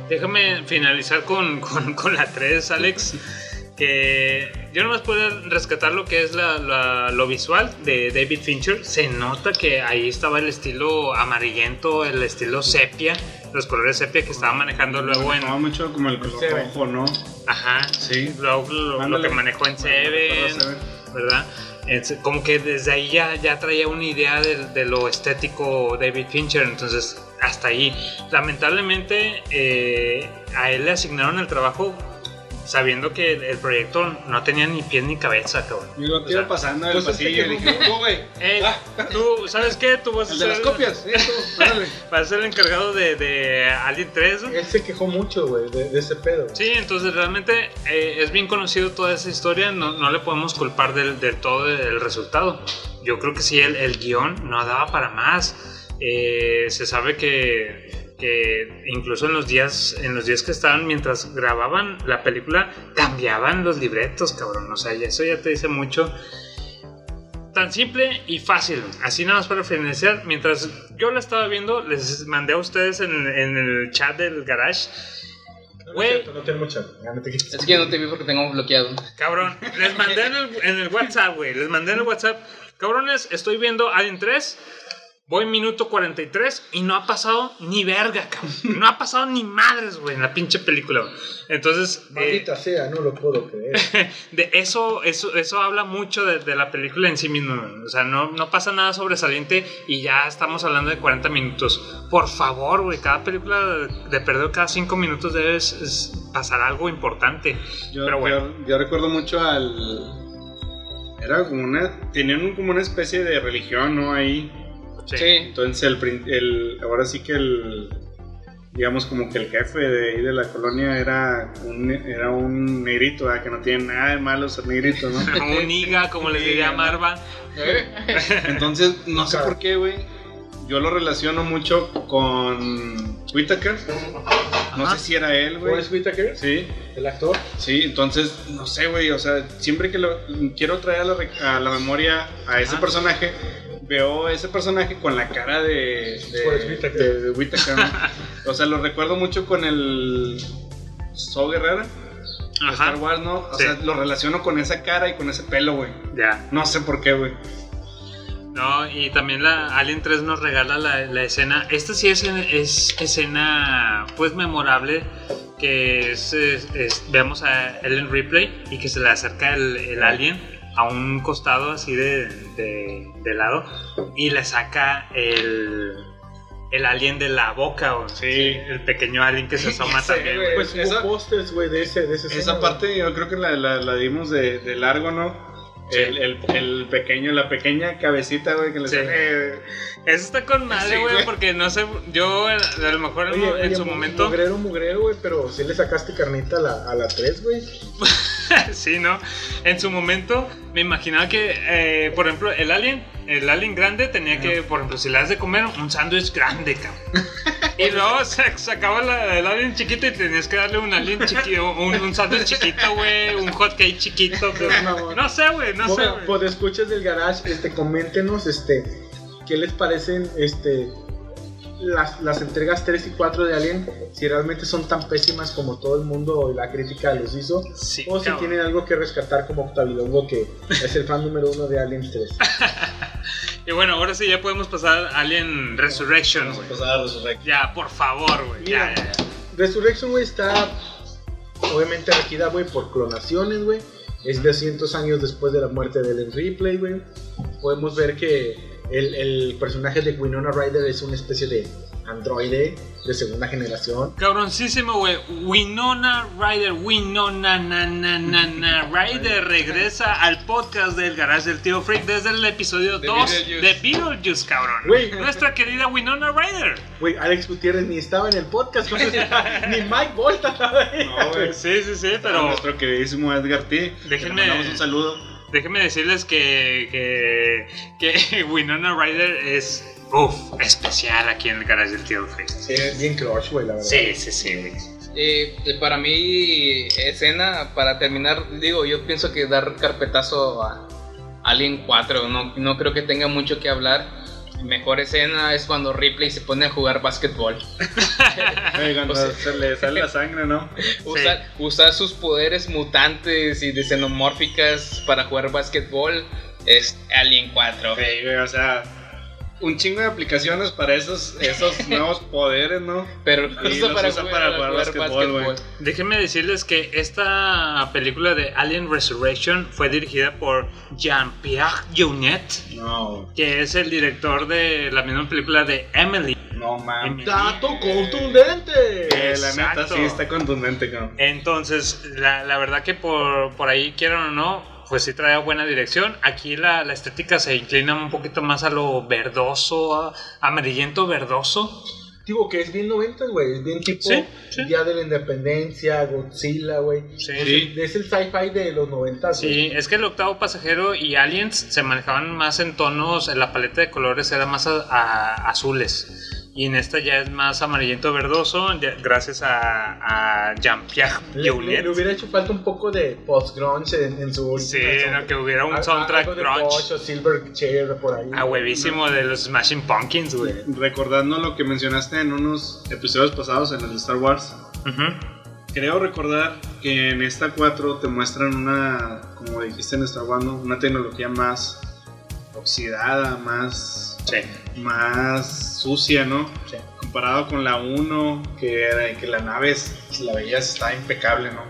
Déjame finalizar con, con, con la 3, Alex. Que yo nomás puedo rescatar lo que es la, la- lo visual de David Fincher. Se nota que ahí estaba el estilo amarillento, el estilo sepia, los colores sepia que estaba manejando luego en. Mucho como el color Seven. rojo, ¿no? Ajá, Sí. Luego lo, que manejó en Seven, Seven. ¿verdad? Es como que desde ahí ya, ya traía una idea de, de lo estético David Fincher. Entonces hasta ahí. Lamentablemente eh, a él le asignaron el trabajo sabiendo que el, proyecto no tenía ni pies ni cabeza, cabrón. Y lo O que iba sea, pasando en pues el este pasillo. y dije, no, güey. eh, tú, ¿sabes qué? Tú vas a el de las ser- copias, vas a ser el encargado de, de Alien 3, ¿no? Él se quejó mucho, güey, de, de ese pedo. Sí, entonces realmente eh, es bien conocido toda esa historia, no, no le podemos culpar del, del todo el resultado. Yo creo que sí, el, el guion no daba para más. Eh, se sabe que, que incluso en los días en los días que estaban mientras grababan la película cambiaban los libretos, cabrón. O sea, eso ya te dice mucho. Tan simple y fácil. Así nada más para finalizar. Mientras yo la estaba viendo, les mandé a ustedes en, en el chat del garage. Güey, No tengo mucha. ya no te. Es que no te vi porque tengo bloqueado. Cabrón, les mandé en el, en el WhatsApp, güey. Les mandé en el WhatsApp. Cabrones, estoy viendo Alien 3. Voy minuto 43 y no ha pasado ni verga, cabrón. No ha pasado ni madres, güey, en la pinche película. Entonces, eh, Maldita sea, no lo puedo creer. de eso, eso, eso habla mucho de, de la película en sí misma. O sea, no, no pasa nada sobresaliente y ya estamos hablando de 40 minutos. Por favor, güey, cada película de, de perder cada 5 minutos debe pasar algo importante. Yo, Pero bueno. yo, yo recuerdo mucho al. Era como una. Tenían como una especie de religión, ¿no? Ahí. Sí. Entonces, el, el. Ahora sí que el. Digamos como que el jefe de ahí de la colonia era un, era un negrito, ¿verdad? que no tiene nada de malo ser negrito, ¿no? un niga, como les diría Marva. Entonces, no sé por qué, güey. Yo lo relaciono mucho con Whitaker. No sé si era él, güey. ¿Forrest Whitaker? Sí. ¿El actor? Sí, entonces, no sé, güey. O sea, siempre que lo quiero traer a la, a la memoria a ese Ajá. personaje, veo ese personaje con la cara de. De, Whitaker. de- de. O sea, lo recuerdo mucho con el. So Guerrera. de Ajá. Star Wars, ¿no? O Sí. sea, lo relaciono con esa cara y con ese pelo, güey. Ya. No sé por qué, güey. No, y también la Alien 3 nos regala la, la escena. Esta sí es, es escena pues memorable. Que es, es- es- vemos a Ellen Ripley y que se le acerca el, el alien a un costado así de, de, de lado y le saca el, el alien de la boca. O, Sí. El pequeño alien que se asoma también. güey. Pues Esa- hubo güey, de ese, de ese Esa parte yo creo que la, la, la dimos de, de largo, ¿no? El, el, el pequeño, la pequeña cabecita, güey, que le Sí. sale. Eso está con madre, Sí, güey, porque no sé, yo a lo mejor en- Oye, en oye, su momento... Mugrero, mugrero, güey, pero si le sacaste carnita a la, a la 3, güey. sí, ¿no? En su momento me imaginaba que, eh, por ejemplo, el alien, el alien grande tenía que, por ejemplo, si le das de comer un sándwich grande, cabrón. Y luego se sacaba la- el alien chiquito y tenías que darle un alien chiquito, un, un sándwich chiquito, güey, un hot cake chiquito. No sé, güey, no sé, güey. pues escuchas del garage, este, coméntenos, este, qué les parecen, este, las, las entregas 3 y 4 de Alien, si realmente son tan pésimas como todo el mundo y la crítica los hizo, Sí, o si cabrón. tienen algo que rescatar como Octavilongo, que es el fan número uno de Alien 3. Y bueno, ahora sí ya podemos pasar a Alien Resurrection, güey. Pasar a Resurrect. Ya, por favor, güey. Ya, ya. Resurrection, güey, está obviamente regida, güey, por clonaciones, güey. Es de cientos años después de la muerte de Ellen Ripley, güey. Podemos ver que el, el personaje de Winona Ryder es una especie de androide de segunda generación. Cabroncísimo, güey. Winona Ryder, Winona na, na, na, na, Ryder regresa al podcast del Garage del Tío Freak desde el episodio De 2 Beetlejuice. de Beetlejuice, cabrón. Nuestra querida Winona Ryder. Güey, Alex Gutiérrez ni estaba en el podcast, no ni Mike Volta estaba ahí. No, güey. Sí, sí, sí, Pero nuestro queridísimo Edgar T. que le Déjenme- mandamos un saludo. Déjenme decirles que, que, que Winona Ryder es, uff, especial aquí en el Garage del Tío Freak. Sí, es bien clutch, güey, la verdad. Sí, sí, sí, güey. Eh, para mí, escena, para terminar, digo, yo pienso que dar carpetazo a Alien 4, no, no creo que tenga mucho que hablar. Mejor escena es cuando Ripley se pone a jugar básquetbol. Cuando O sea- se le sale la sangre, ¿no? Usar, usar sus poderes mutantes y de xenomórficas para jugar básquetbol es Alien 4. Sí, güey, o sea, un chingo de aplicaciones para esos, esos nuevos poderes, ¿no? Pero Y los para, usa jugar, para jugar jugar básquetbol, güey. Déjenme decirles que esta película de Alien Resurrection fue dirigida por Jean-Pierre Jeunet, No, que es el director de la misma película de Emily. No mames. ¡Dato contundente! Eh, la neta Exacto. sí está contundente, cabrón. Entonces, la, la verdad que por, por ahí, quieran o no, pues sí trae buena dirección. Aquí la, la estética se inclina un poquito más a lo verdoso, a- amarillento verdoso. Digo que es bien 90, güey. Es bien tipo Sí, sí. Día de la Independencia, Godzilla, güey. Sí. Es, el- es el sci-fi de los 90. Sí, es que el octavo pasajero y Aliens se manejaban más en tonos, en la paleta de colores era más a- a- azules. Y en esta ya es más amarillento verdoso, ya- gracias a, a Jean-Pierre Le, le- le hubiera hecho falta un poco de post-grunge en, en su Sí, última no, que hubiera un Al- soundtrack algo de grunge. Bush o Silverchair por ahí. A huevísimo de los Smashing Pumpkins, güey. Recordando lo que mencionaste en unos episodios pasados en el de Star Wars, creo recordar que en esta 4 te muestran una, como dijiste en Star Wars, ¿no? una tecnología más oxidada, más, más sucia, ¿no? Comparado con la 1, que, que la nave, es- la veías, está impecable, ¿no?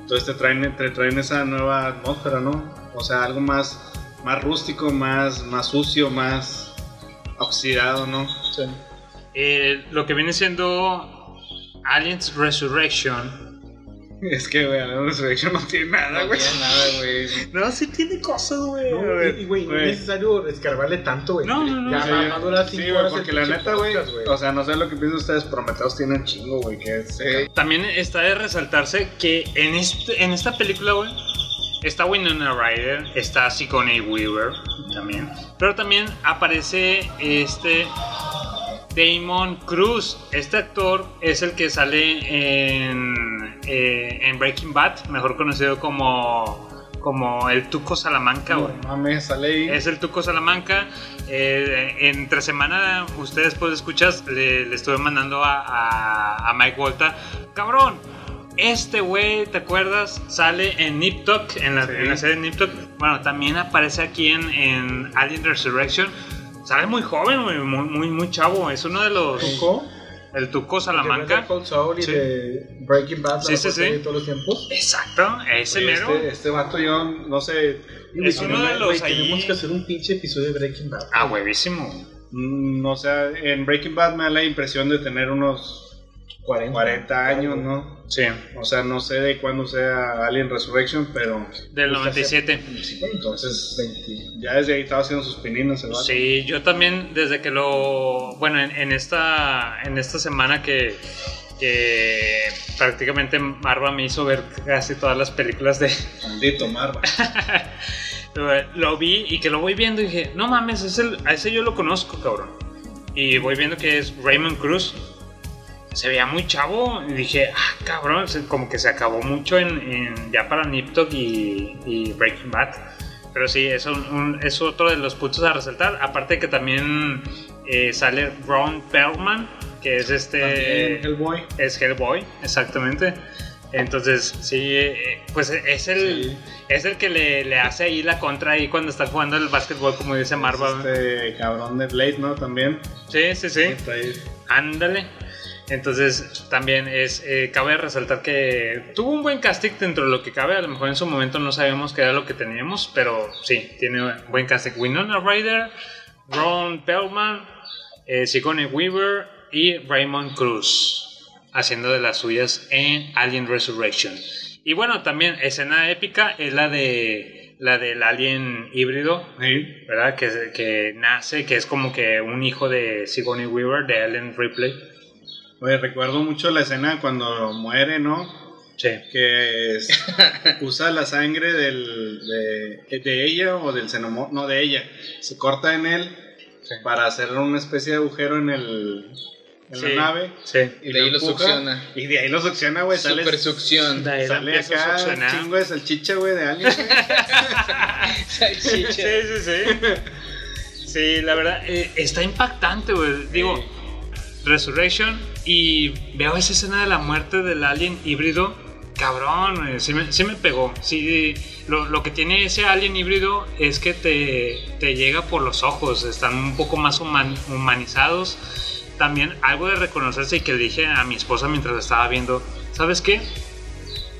Entonces te traen, te traen esa nueva atmósfera, ¿no? O sea, algo más, más rústico, más, más sucio, más oxidado, ¿no? Eh, lo que viene siendo Aliens Resurrection. Es que, güey, la Resurrection no tiene nada, güey. No tiene nada, güey. No, sí tiene cosas, güey. No, y, güey, no es necesario escarbarle tanto, güey. No, no, no. Ya sí, va- va a durar sí, güey, porque la neta, güey, o sea, no sé lo que piensan ustedes, Prometeos tiene un chingo, güey, que es... También está de resaltarse que en, este, en esta película, güey, está Winona Ryder, está Sigourney Weaver también. Pero también aparece este Damon Cruz. Este actor es el que sale en, eh, en Breaking Bad, mejor conocido como, como el Tuco Salamanca, güey. mames, sale ahí. Es el Tuco Salamanca. Eh, entre semana, ustedes pues escuchas, le, le estuve mandando a, a- a Mike Volta. Cabrón, este güey, ¿te acuerdas? Sale en Nip Tuck, en la, en la serie Nip Tuck. Bueno, también aparece aquí en, en Alien Resurrection. Sale muy joven, güey, muy, muy, muy chavo. Es uno de los. ¿Tuco? El Tuco De Salamanca. Cold Soul y Sí. de Breaking Bad, Sí, sí, sí. de todos los tiempos. Exacto, ese Oye, mero. Este, este vato yo, no sé... Es uno de los ahí- Tenemos que hacer un pinche episodio de Breaking Bad. Ah, huevísimo. Mm, o sea, en Breaking Bad me da la impresión de tener unos 40, 40 años, ¿no? Sí. O sea, no sé de cuándo sea Alien Resurrection, pero... Del Pues, 97. Sí, entonces, 20 ya desde ahí estaba haciendo sus pininos el vato. Sí, yo también desde que lo... Bueno, en, en esta, en esta semana que, que prácticamente Marva me hizo ver casi todas las películas de... Maldito Marva. lo vi y que lo voy viendo y dije, no mames, es el- a ese yo lo conozco, cabrón. Y voy viendo que es Raymond Cruz. Se veía muy chavo y dije, ah, cabrón, como que se acabó mucho en, en- ya para Nip y, y Breaking Bad. Pero sí, es, un- un- es otro de los puntos a resaltar. Aparte que también eh, sale Ron Perlman, que es este... También Hellboy. Es Hellboy, exactamente. Entonces, sí, eh, pues es el, es el que le, le hace ahí la contra ahí cuando está jugando el básquetbol, como dice Marva. Este cabrón de Blade, ¿no? También. Sí, sí, sí. Ándale. Entonces, también es, eh, cabe resaltar que tuvo un buen casting dentro de lo que cabe. A lo mejor en su momento no sabíamos qué era lo que teníamos, pero sí, tiene buen casting. Winona Ryder, Ron Perlman, eh, Sigourney Weaver y Raymond Cruz haciendo de las suyas en Alien Resurrection. Y bueno, también escena épica es la de la del alien híbrido, ¿verdad? Que, que nace, que es como que un hijo de Sigourney Weaver, de Ellen Ripley. Oye, recuerdo mucho la escena cuando muere, ¿no? Sí. Que es- usa la sangre del, de, de ella o del xenomorfo, no, de ella. Se corta en él para hacer una especie de agujero en el en Sí, la nave. sí. Y De ahí lo empuja, succiona. Y de ahí lo succiona, güey. Sale, Super succión. De ahí lo sale acá succionar. chingo de salchicha, güey, de alguien. Sí, sí, sí. Sí, la verdad, eh, está impactante, güey. Digo, Resurrection y veo esa escena de la muerte del alien híbrido. Cabrón, sí me, sí me pegó. Sí, lo, lo que tiene ese alien híbrido es que te, te llega por los ojos. Están un poco más human- humanizados. También algo de reconocerse y que le dije a mi esposa mientras la estaba viendo. ¿Sabes qué?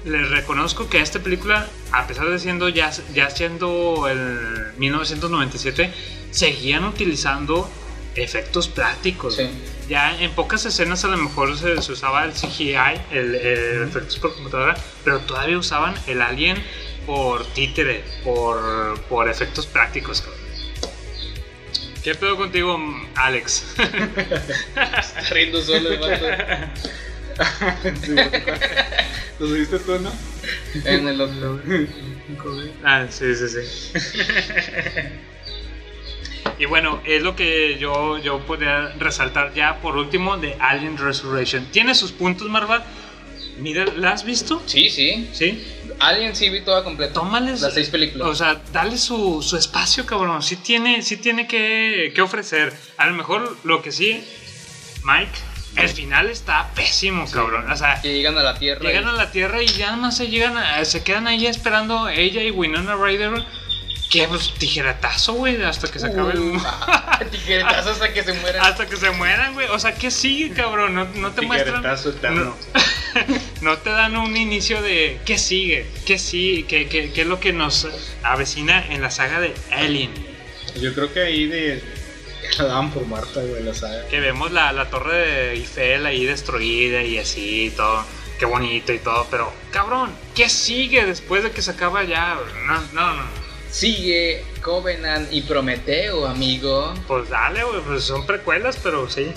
les reconozco que esta película, a pesar de siendo ya, ya siendo el 1997, seguían utilizando efectos prácticos. Ya en pocas escenas a lo mejor se, se usaba el CGI, el, el efectos por computadora, pero todavía usaban el alien por títere, por, por efectos prácticos. cabrón. ¿Qué pedo contigo, Alex? Está riendo solo el vato. ¿Lo subiste tú, no? En el otro. Ah, sí, sí, sí. Y bueno, es lo que yo, yo podría resaltar ya por último de Alien Resurrection. Tiene sus puntos, Marvel. Mira, ¿la has visto? Sí, sí. Sí. Alien sí vi toda completa. Tómales. Las seis películas. O sea, dale su, su espacio, cabrón. Sí tiene, sí tiene que, que ofrecer. A lo mejor lo que sí, Mike, el final está pésimo, cabrón. O sea, que llegan a la Tierra. llegan y- a la Tierra y ya nada más se llegan, a- se quedan ahí esperando ella y Winona Ryder. Que pues tijeratazo, güey, hasta que se acabe el mundo. tijeretazo hasta que se mueran. Hasta que se mueran, güey. O sea, ¿qué sigue, cabrón? No, no te muestran. Tijeretazo eterno. No te dan un inicio de qué sigue, qué sí, qué, qué, qué es lo que nos avecina en la saga de Alien. Yo creo que ahí de. La daban por Marta, güey, la saga. Que vemos la, la torre de Eiffel ahí destruida y así y todo. Qué bonito y todo, pero cabrón, ¿qué sigue después de que se acaba ya? No, no, no. Sigue Covenant y Prometeo, amigo. Pues dale, güey, pues son precuelas, pero sí.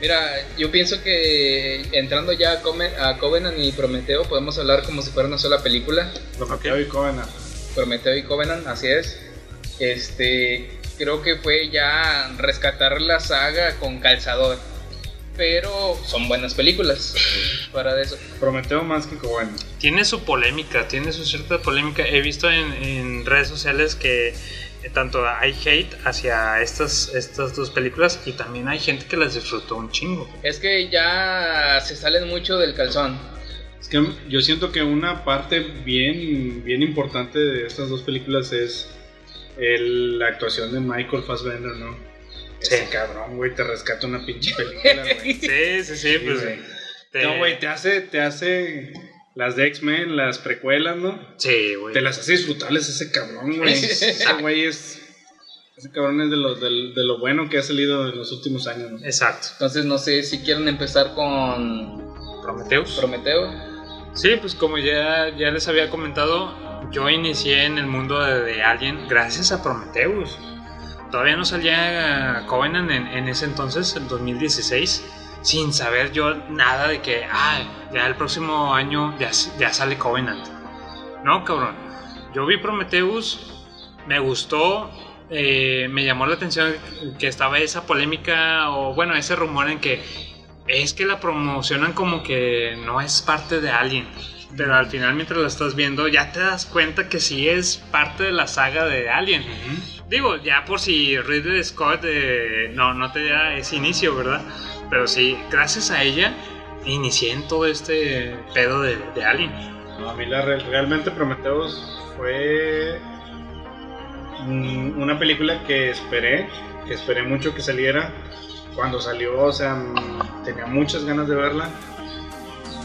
Mira, yo pienso que entrando ya a, Covenant y Prometeo podemos hablar como si fuera una sola película. Prometeo y Covenant. Prometeo y Covenant, así es. Este, creo que fue ya rescatar la saga con calzador. Pero son buenas películas para eso. Prometeo más que Covenant. Tiene su polémica, tiene su cierta polémica. He visto en, en redes sociales que eh, tanto hay hate hacia estas, estas dos películas y también hay gente que las disfrutó un chingo. Es que ya se salen mucho del calzón. Es que yo siento que una parte bien, bien importante de estas dos películas es el- la actuación de Michael Fassbender, ¿no? Ese cabrón, güey, te rescata una pinche película, güey. Sí, sí, sí, pues. güey. te- No, güey, te hace, te hace las de X-Men, las precuelas, ¿no? Sí, güey. Te las hace disfrutables ese cabrón, güey. ese güey es... Ese cabrón es de lo, del- de lo bueno que ha salido en los últimos años, ¿no? Exacto. Entonces no sé si quieren empezar con Prometheus. Prometeo. Sí, pues como ya, ya les había comentado, yo inicié en el mundo de, de Alien gracias a Prometheus. Todavía no salía Covenant en, ese entonces, en 2016, sin saber yo nada de que, ah, ya el próximo año ya, sale Covenant. No, cabrón. Yo vi Prometheus, me gustó, eh, me llamó la atención que estaba esa polémica o bueno, ese rumor en que es que la promocionan como que no es parte de Alien. Pero al final mientras la estás viendo ya te das cuenta que sí es parte de la saga de Alien. Digo, ya por si Ridley Scott eh, no, no te diera ese inicio, ¿verdad? Pero sí, gracias a ella inicié en todo este pedo de, de Alien. No, a mí la re- realmente Prometheus fue una película que esperé, que esperé mucho que saliera. Cuando salió, o sea, mm, tenía muchas ganas de verla.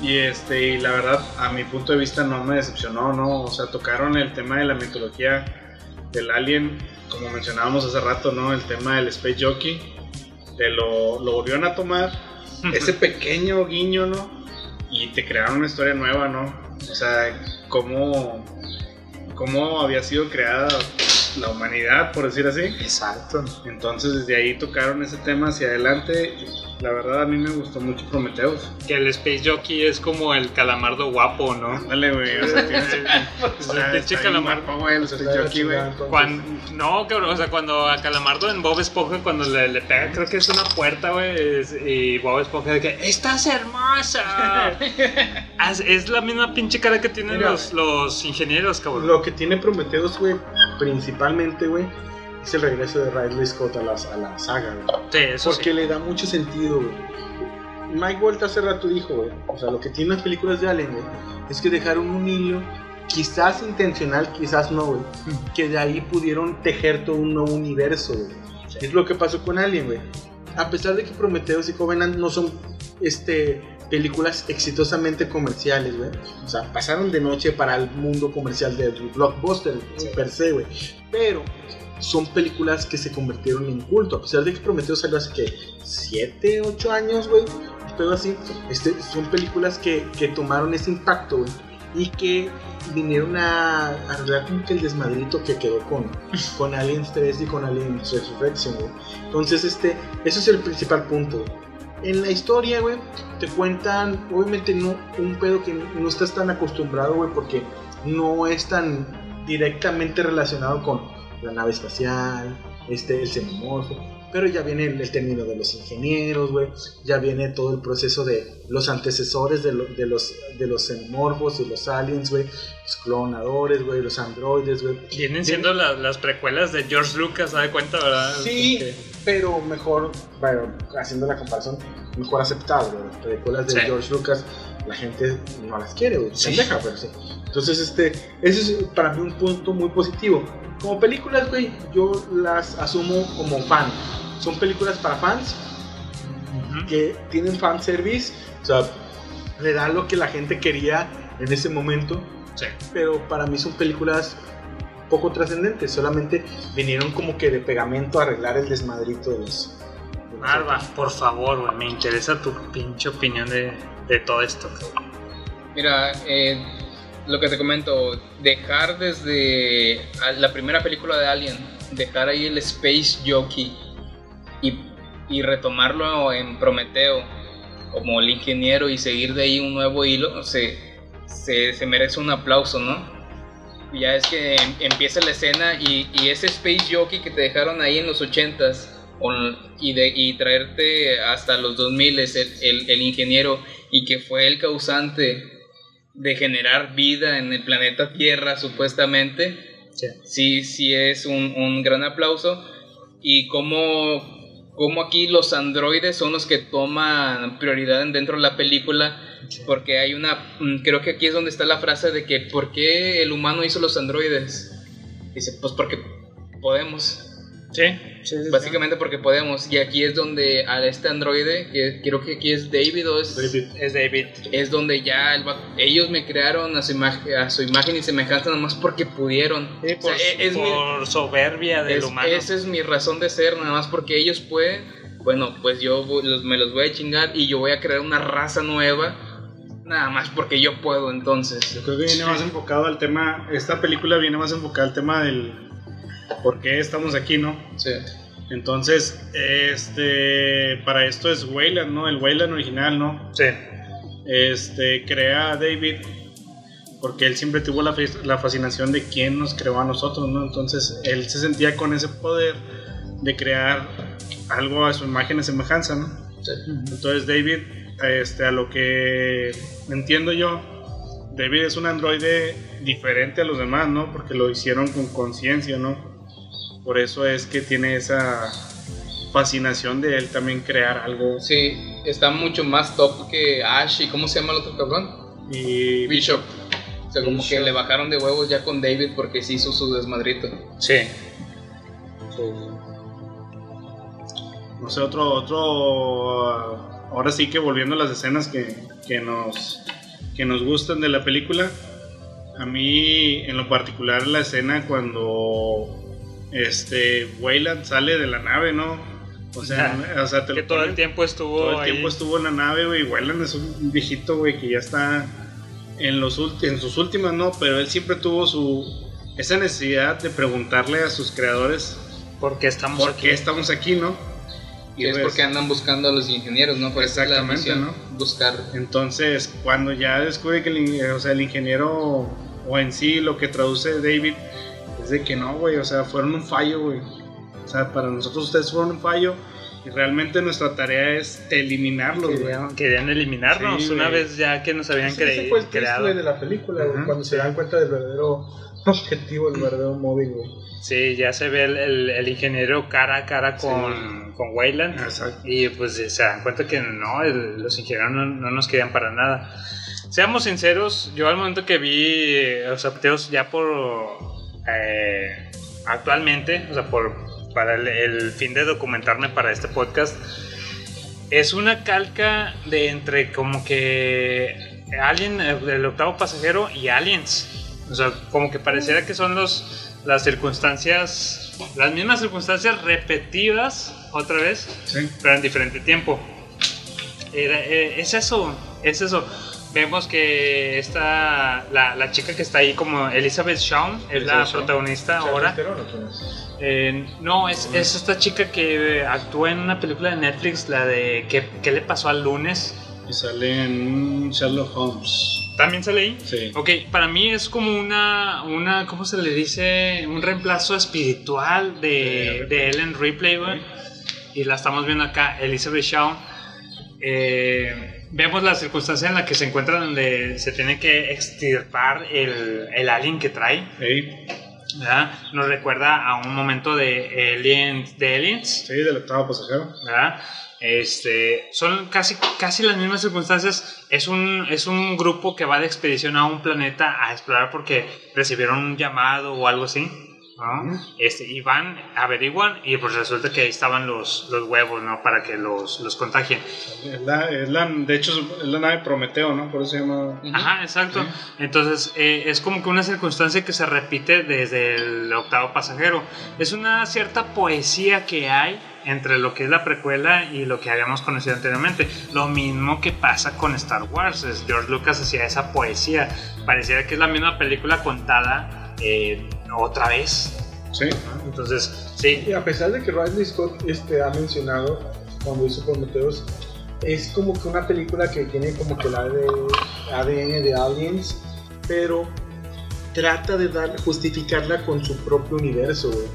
Y este, y la verdad, a mi punto de vista no me decepcionó, ¿no? O sea, tocaron el tema de la mitología del alien, como mencionábamos hace rato, ¿no? El tema del Space Jockey. Te lo, lo volvieron a tomar, ese pequeño guiño, ¿no? Y te crearon una historia nueva, ¿no? O sea, cómo, cómo había sido creada la humanidad, por decir así. Exacto. Entonces desde ahí tocaron ese tema hacia adelante. La verdad a mí me gustó mucho Prometheus. Que el Space Jockey es como el calamardo guapo, ¿no? Dale, güey. O sea, tiene- Es el está- pinche está bien calamardo. guapo, güey, el Space Jockey, güey. Cuando, no, cabrón, o sea, cuando a Calamardo en Bob Esponja, cuando le, le pega, creo que es una puerta, güey, y Bob Esponja de que, ¡estás hermosa! es, es la misma pinche cara que tienen Mira. los, los ingenieros, cabrón. Lo que tiene Prometheus, güey, principalmente, güey, es el regreso de Ridley Scott a la, a la saga, güey. Sí, eso Porque sí. le da mucho sentido, güey. Mike Walt hace rato dijo, güey, o sea, lo que tienen las películas de Alien, güey, es que dejaron un hilo, quizás intencional, quizás no, güey, que de ahí pudieron tejer todo un nuevo universo, güey. Es lo que pasó con Alien, güey. A pesar de que Prometheus y Covenant no son, este, películas exitosamente comerciales, güey. O sea, pasaron de noche para el mundo comercial del blockbuster, per se, güey. Pero son películas que se convirtieron en culto. A pesar de que Prometeo salió hace que 7, 8 años, güey. Pero así, este, son películas que, que tomaron ese impacto, güey. Y que vinieron a arreglar como que el desmadrito que quedó con, con Aliens 3 y con Aliens Resurrection, güey. Entonces, este, eso es el principal punto, güey. En la historia, güey, te cuentan, obviamente no, un pedo que no estás tan acostumbrado, güey, porque no es tan directamente relacionado con la nave espacial, este, el xenomorfo, pero ya viene el, el término de los ingenieros, güey, ya viene todo el proceso de los antecesores de, lo- de los, de los xenomorfos y los aliens, güey, los clonadores, güey, los androides, güey. Vienen siendo la- las precuelas de George Lucas, ¿se da cuenta, verdad? Sí, Porque- pero mejor, bueno, haciendo la comparación, mejor aceptado, güey. Las películas de Sí. George Lucas, la gente no las quiere, güey. Sí. Pendeja, pero sí. Entonces, este, ese es para mí un punto muy positivo. Como películas, güey, yo las asumo como fan. Son películas para fans que tienen fan service, o sea, le dan lo que la gente quería en ese momento. Pero para mí son películas poco trascendentes, solamente vinieron como que de pegamento a arreglar el desmadrito de los. de los por favor, güey, me interesa tu pinche opinión de, de todo esto. Mira, eh, lo que te comento, dejar desde la primera película de Alien, dejar ahí el Space Jockey y, retomarlo en Prometeo como el ingeniero y seguir de ahí un nuevo hilo, se, se, se merece un aplauso, ¿no? Ya es que em- empieza la escena y, ese Space Jockey que te dejaron ahí en los 80s on- y, de, y traerte hasta los 2000 el, el, el ingeniero y que fue el causante de generar vida en el planeta Tierra supuestamente. Sí. Sí es un, un gran aplauso. Y como como aquí los androides son los que toman prioridad en- dentro de la película porque hay una mm, creo que aquí es donde está la frase de que por qué el humano hizo los androides dice pues porque podemos Sí, básicamente porque podemos y aquí es donde a este androide que creo que aquí es David o es Es David. es donde ya el ellos me crearon a su, imagen, a su imagen y semejanza nomás porque pudieron. Sí, O sea, por, e- es mi- por soberbia del es- humano. Esa es mi razón de ser, nada más porque ellos pueden. Bueno, pues yo voy- los- me los voy a chingar y yo voy a crear una raza nueva. Nada más porque yo puedo, entonces. Yo creo que viene más enfocado al tema, esta película viene más enfocada al tema del por qué estamos aquí, ¿no? Sí. Entonces, este, para esto es Wayland, ¿no? El Wayland original, ¿no? Sí. Este, crea a David porque él siempre tuvo la, fas- la fascinación de quién nos creó a nosotros, ¿no? Entonces, él se sentía con ese poder de crear algo a su imagen y semejanza, ¿no? Entonces, David, este, a lo que entiendo yo, David es un androide diferente a los demás, ¿no? Porque lo hicieron con conciencia, ¿no? Por eso es que tiene esa fascinación de él también crear algo. Sí, está mucho más top que Ash y ¿cómo se llama el otro cabrón? Y Bishop. O sea, como que le bajaron de huevos ya con David porque se hizo su desmadrito. Sí. No sé, otro, otro, ah, ahora sí que volviendo a las escenas que, que nos, que nos gustan de la película, a mí en lo particular la escena cuando este Wayland sale de la nave, ¿no? O sea, o sea te que lo todo el tiempo estuvo todo el ahí. tiempo estuvo en la nave, güey. Wayland es un viejito, güey, que ya está en, los ulti- en sus últimas, ¿no? Pero él siempre tuvo su esa necesidad de preguntarle a sus creadores ¿Por qué estamos por aquí? qué estamos aquí, ¿no? Y es pues- porque andan buscando a los ingenieros, ¿no? Por es Exactamente, ¿no? Buscar. Entonces, cuando ya descubre que el, o sea, el ingeniero o en sí lo que traduce David es de que no, güey, o sea, fueron un fallo, güey. O sea, para nosotros ustedes fueron un fallo y realmente nuestra tarea es eliminarlos, güey. Querían, eliminarnos Sí, una güey. vez ya que nos habían Ese- ese creído fue el creado. de la película, güey, cuando se dan cuenta del verdadero objetivo, el verdadero móvil, güey. Sí, ya se ve el, el- el ingeniero cara a cara con, con Wayland. Y pues se dan cuenta que no, el- los ingenieros no, no nos querían para nada. Seamos sinceros, yo al momento que vi eh, los apteos ya por eh, actualmente, o sea, por para el, el fin de documentarme para este podcast, es una calca de entre como que Alien, eh, el octavo pasajero y Aliens. O sea, como que pareciera que son los las circunstancias, las mismas circunstancias repetidas otra vez, pero en diferente tiempo. Era- eh, es eso, es eso. Vemos que esta, la, la chica que está ahí como Elizabeth Shawn, es la Shawn. protagonista ahora. Eh, no, es, es esta chica que actúa en una película de Netflix, la de ¿Qué, qué le pasó al lunes? Y sale en Sherlock Holmes. ¿También sale ahí? Sí. Ok, para mí es como una, una ¿cómo se le dice? Un reemplazo espiritual de, de Ellen Ripley, güey. Y la estamos viendo acá, Elizabeth Shaw. Eh, vemos la circunstancia en la que se encuentra donde se tiene que extirpar el, el alien que trae. ¿verdad? Nos recuerda a un momento de Aliens. De Aliens. Sí, del octavo pasajero. ¿verdad? Este, son casi, casi las mismas circunstancias. Es un, es un grupo que va de expedición a un planeta a explorar porque recibieron un llamado o algo así. ¿No? Este, y van, averiguan y pues resulta que ahí estaban los, los huevos, ¿no? Para que los, los contagien. Es la, es la- de hecho, es la nave Prometeo, ¿no? Por eso se llama. Ajá, exacto. Entonces, eh, es como que una circunstancia que se repite desde el octavo pasajero. Es una cierta poesía que hay entre lo que es la precuela y lo que habíamos conocido anteriormente. Lo mismo que pasa con Star Wars. Es- George Lucas hacía esa poesía. Pareciera que es la misma película contada eh, otra vez. Sí. Entonces, sí. Y a pesar de que Ridley Scott este, ha mencionado cuando hizo Prometheus, es como que una película que tiene como que el ADN de Aliens, pero trata de dar, justificarla con su propio universo, güey.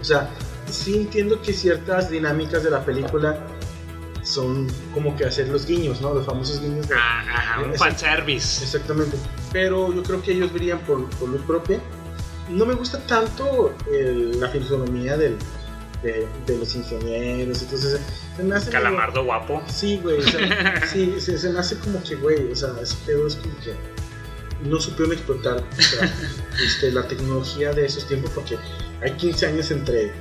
O sea, sí entiendo que ciertas dinámicas de la película son como que hacer los guiños, ¿no? Los famosos guiños de... Ajá, un Exact- fanservice. Exactamente. Pero yo creo que ellos verían por, por luz propia. No me gusta tanto el- la fisonomía del, de, de los ingenieros. Entonces, se me hace. Calamardo guapo. Sí, güey. O sea, sí, se, se me hace como que, güey. O sea, ese pedo es como que. No supieron explotar o sea, este, la tecnología de esos tiempos porque hay 15 años entre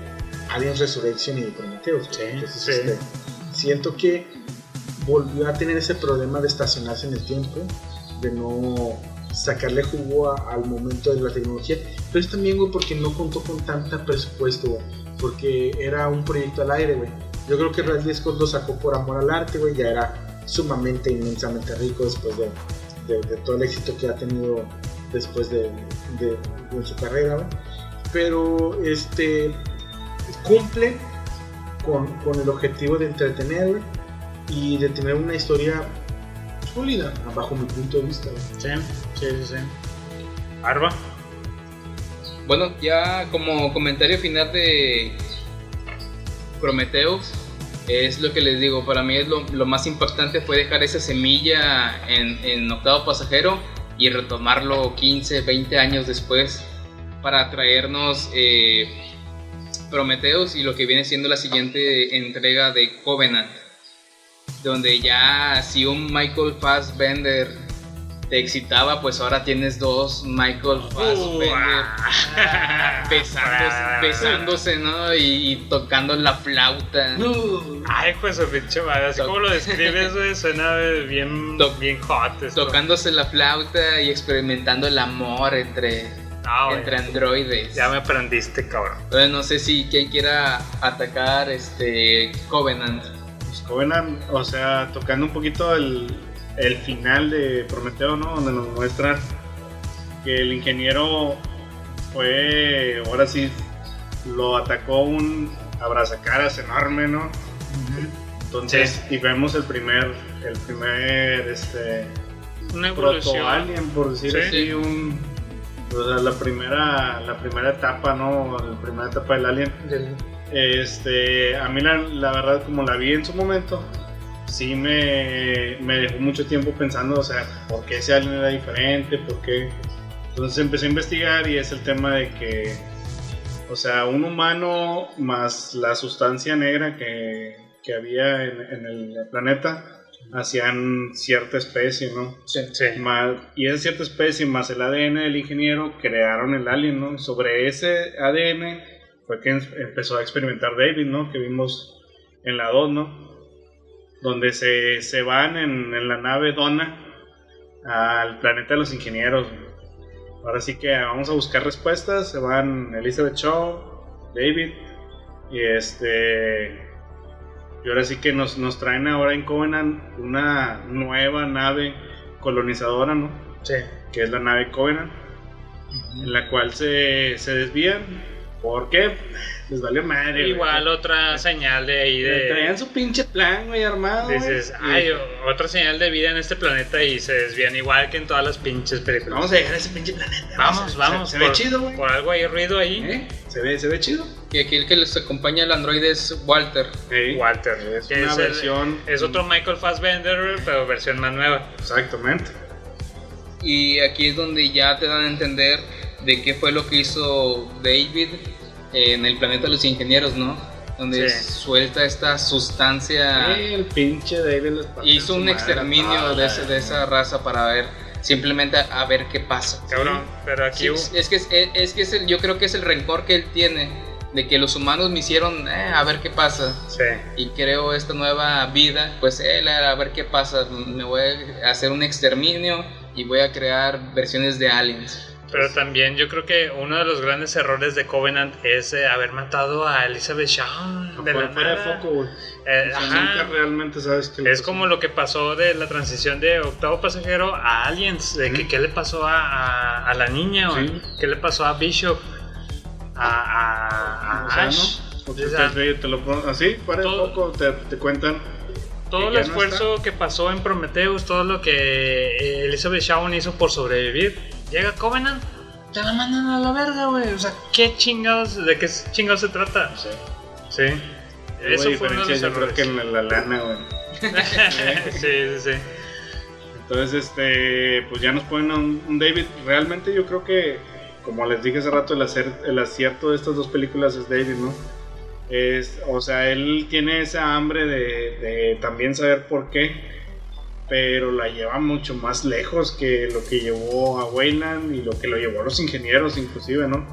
Alien Resurrection y Prometheus. güey. Entonces, sí. este, siento que volvió a tener ese problema de estacionarse en el tiempo, de no sacarle jugo al momento de la tecnología, pero es también, porque no contó con tanta presupuesto, porque era un proyecto al aire, güey. Yo creo que Ridley Scott lo sacó por amor al arte, güey, ya era sumamente, inmensamente rico después de, todo el éxito que ha tenido después de, de su carrera. Pero, este, cumple con, el objetivo de entretener y de tener una historia sólida, bajo mi punto de vista. Sí, sí, sí. sí. Arba. Bueno, ya como comentario final de Prometheus, es lo que les digo, para mí es lo, lo más impactante fue dejar esa semilla en, en Octavo Pasajero y retomarlo 15, 20 años después para traernos eh, Prometheus y lo que viene siendo la siguiente entrega de Covenant, donde ya si un Michael Fassbender te excitaba, pues ahora tienes dos Michael Fassbender besándose, besándose, ¿no? Y, y tocando la flauta. Ay, pues su pinche madre. Así como lo describes, güey, suena bien, bien hot. esto. Tocándose la flauta y experimentando el amor entre, Ah, entre androides. Ya me aprendiste, cabrón. Entonces no sé si quien quiera atacar este Covenant. Covenant, o sea, tocando un poquito el, el final de Prometeo, ¿no? Donde nos muestran que el ingeniero fue, ahora sí, lo atacó un abrazacaras enorme, ¿no? Entonces, y vemos el primer, el primer, este, Una evolución. proto-alien, por decir Sí. así, un, o sea, la primera, la primera etapa, ¿no? La primera etapa del alien. Este, a mí la, la verdad, como la vi en su momento, sí me, me dejó mucho tiempo pensando, o sea, ¿por qué ese alien era diferente? ¿Por qué? Entonces empecé a investigar y es el tema de que, o sea, un humano más la sustancia negra que, que había en, en el planeta hacían cierta especie, ¿no? Sí. Más- y esa cierta especie más el ADN del ingeniero crearon el alien, ¿no? Sobre ese ADN fue que em- empezó a experimentar David, ¿no? Que vimos en la 2, ¿no? Donde se, se van en, en la nave Donna al planeta de los ingenieros. Ahora sí que vamos a buscar respuestas. Se van Elizabeth Shaw, David. Y este. Y ahora sí que nos, nos traen ahora en Covenant una nueva nave colonizadora, ¿no? Sí. Que es la nave Covenant. En la cual se, se desvían. ¿Por qué? Les valió madre. güey. Igual otra señal de ahí de... Traían su pinche plan, güey, armado. güey. Dices, Y- hay otra señal de vida en este planeta y se desvían igual que en todas las pinches películas. Vamos a llegar a ese pinche planeta. Vamos, Se- vamos. Se, se ve chido, güey. Por algo hay ruido ahí. ¿Eh? Se ve, se ve chido. Y aquí el que les acompaña el androide es Walter. Walter. Es que una es el- versión- es otro Michael Fassbender, pero versión más nueva. Exactamente. Y aquí es donde ya te dan a entender de qué fue lo que hizo David en el planeta de los ingenieros, ¿no? Donde Sí. suelta esta sustancia. El pinche David Hizo un exterminio de, ese- de esa raza para ver, simplemente a, a ver qué pasa. Cabrón, pero aquí Sí, hubo- es que, es, es que es el- yo creo que es el rencor que él tiene de que los humanos me hicieron eh, a ver qué pasa. Sí. Y creo esta nueva vida, pues él era a ver qué pasa. Me voy a hacer un exterminio y voy a crear versiones de aliens. Pero también yo creo que uno de los grandes errores de Covenant es eh, haber matado a Elizabeth Shaw de la Fuera de foco, güey. Eh, O sea, ajá. nunca realmente sabes qué Es pasó. como lo que pasó de la transición de octavo pasajero a Aliens, de que qué le pasó a, a- a la niña, o Sí. qué le pasó a Bishop, a, a- O sea, Ash. ¿no? Te, te- te lo así, fuera de todo- foco, te, te cuentan. todo el no esfuerzo que pasó en Prometheus, todo lo que eh, Elizabeth Shawn hizo por sobrevivir, llega Covenant, te la mandan a la verga, güey. O sea, ¿qué chingados, de qué chingados se trata? Sí. Sí. Eso fue uno de los yo creo que en la, la lana, güey. sí, sí, sí. Entonces, este, pues ya nos ponen a un, un David. Realmente yo creo que, como les dije hace rato, el, hacer, el acierto de estas dos películas es David, ¿no? Es, o sea, él tiene esa hambre de, de también saber por qué, pero la lleva mucho más lejos que lo que llevó a Wayland y lo que lo llevó a los ingenieros, inclusive, ¿no?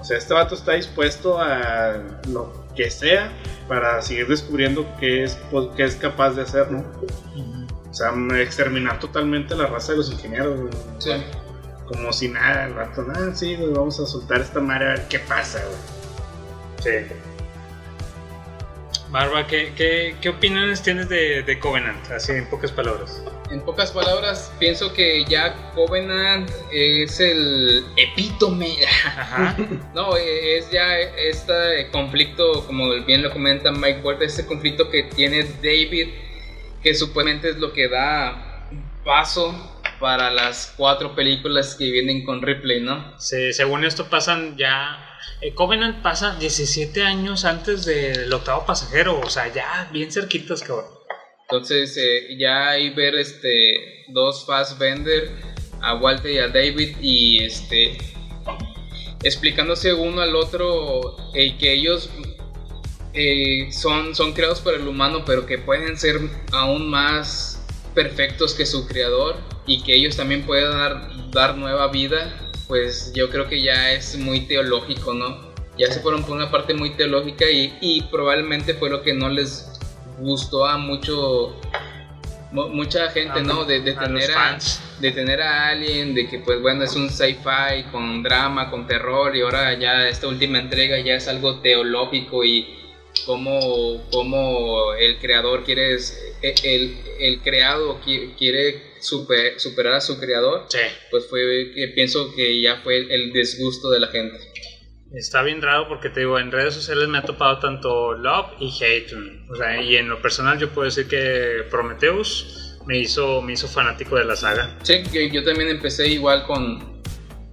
O sea, este vato está dispuesto a lo que sea para seguir descubriendo qué es, pues, qué es capaz de hacer, ¿no? O sea, exterminar totalmente la raza de los ingenieros, güey. Sí. Como si nada, el rato, nada, sí, güey, vamos a soltar esta madre a ver qué pasa, güey. Sí. Barba, ¿qué, qué, qué opiniones tienes de, de Covenant? Así en pocas palabras. En pocas palabras, pienso que ya Covenant es el epítome. no, eh, es ya este conflicto, como bien lo comenta Mike Ward, este conflicto que tiene David, que supuestamente es lo que da paso para las cuatro películas que vienen con Ripley, ¿no? Sí, según esto pasan ya... eh, Covenant pasa 17 años antes del octavo pasajero, o sea, ya bien cerquitas, cabrón. Entonces, eh, ya ahí ver este dos Fassbender, a Walter y a David, y este explicándose uno al otro eh, que ellos eh, son, son creados por el humano, pero que pueden ser aún más perfectos que su creador y que ellos también pueden dar, dar nueva vida, pues yo creo que ya es muy teológico, ¿no? Ya se fueron por una parte muy teológica y, y probablemente fue lo que no les gustó a mucho mu- mucha gente, A ¿no? De, de a los tener a, de tener a alguien, de que pues bueno, es un sci-fi con drama, con terror y ahora ya esta última entrega ya es algo teológico y cómo, cómo el creador quiere, el, el creado qui- quiere super- superar a su creador, pues fue pienso que ya fue el desgusto de la gente. Está bien raro porque te digo, en redes sociales me ha topado tanto love y hate. O sea, y en lo personal yo puedo decir que Prometheus me hizo, me hizo fanático de la saga. Sí, yo, yo también empecé igual con,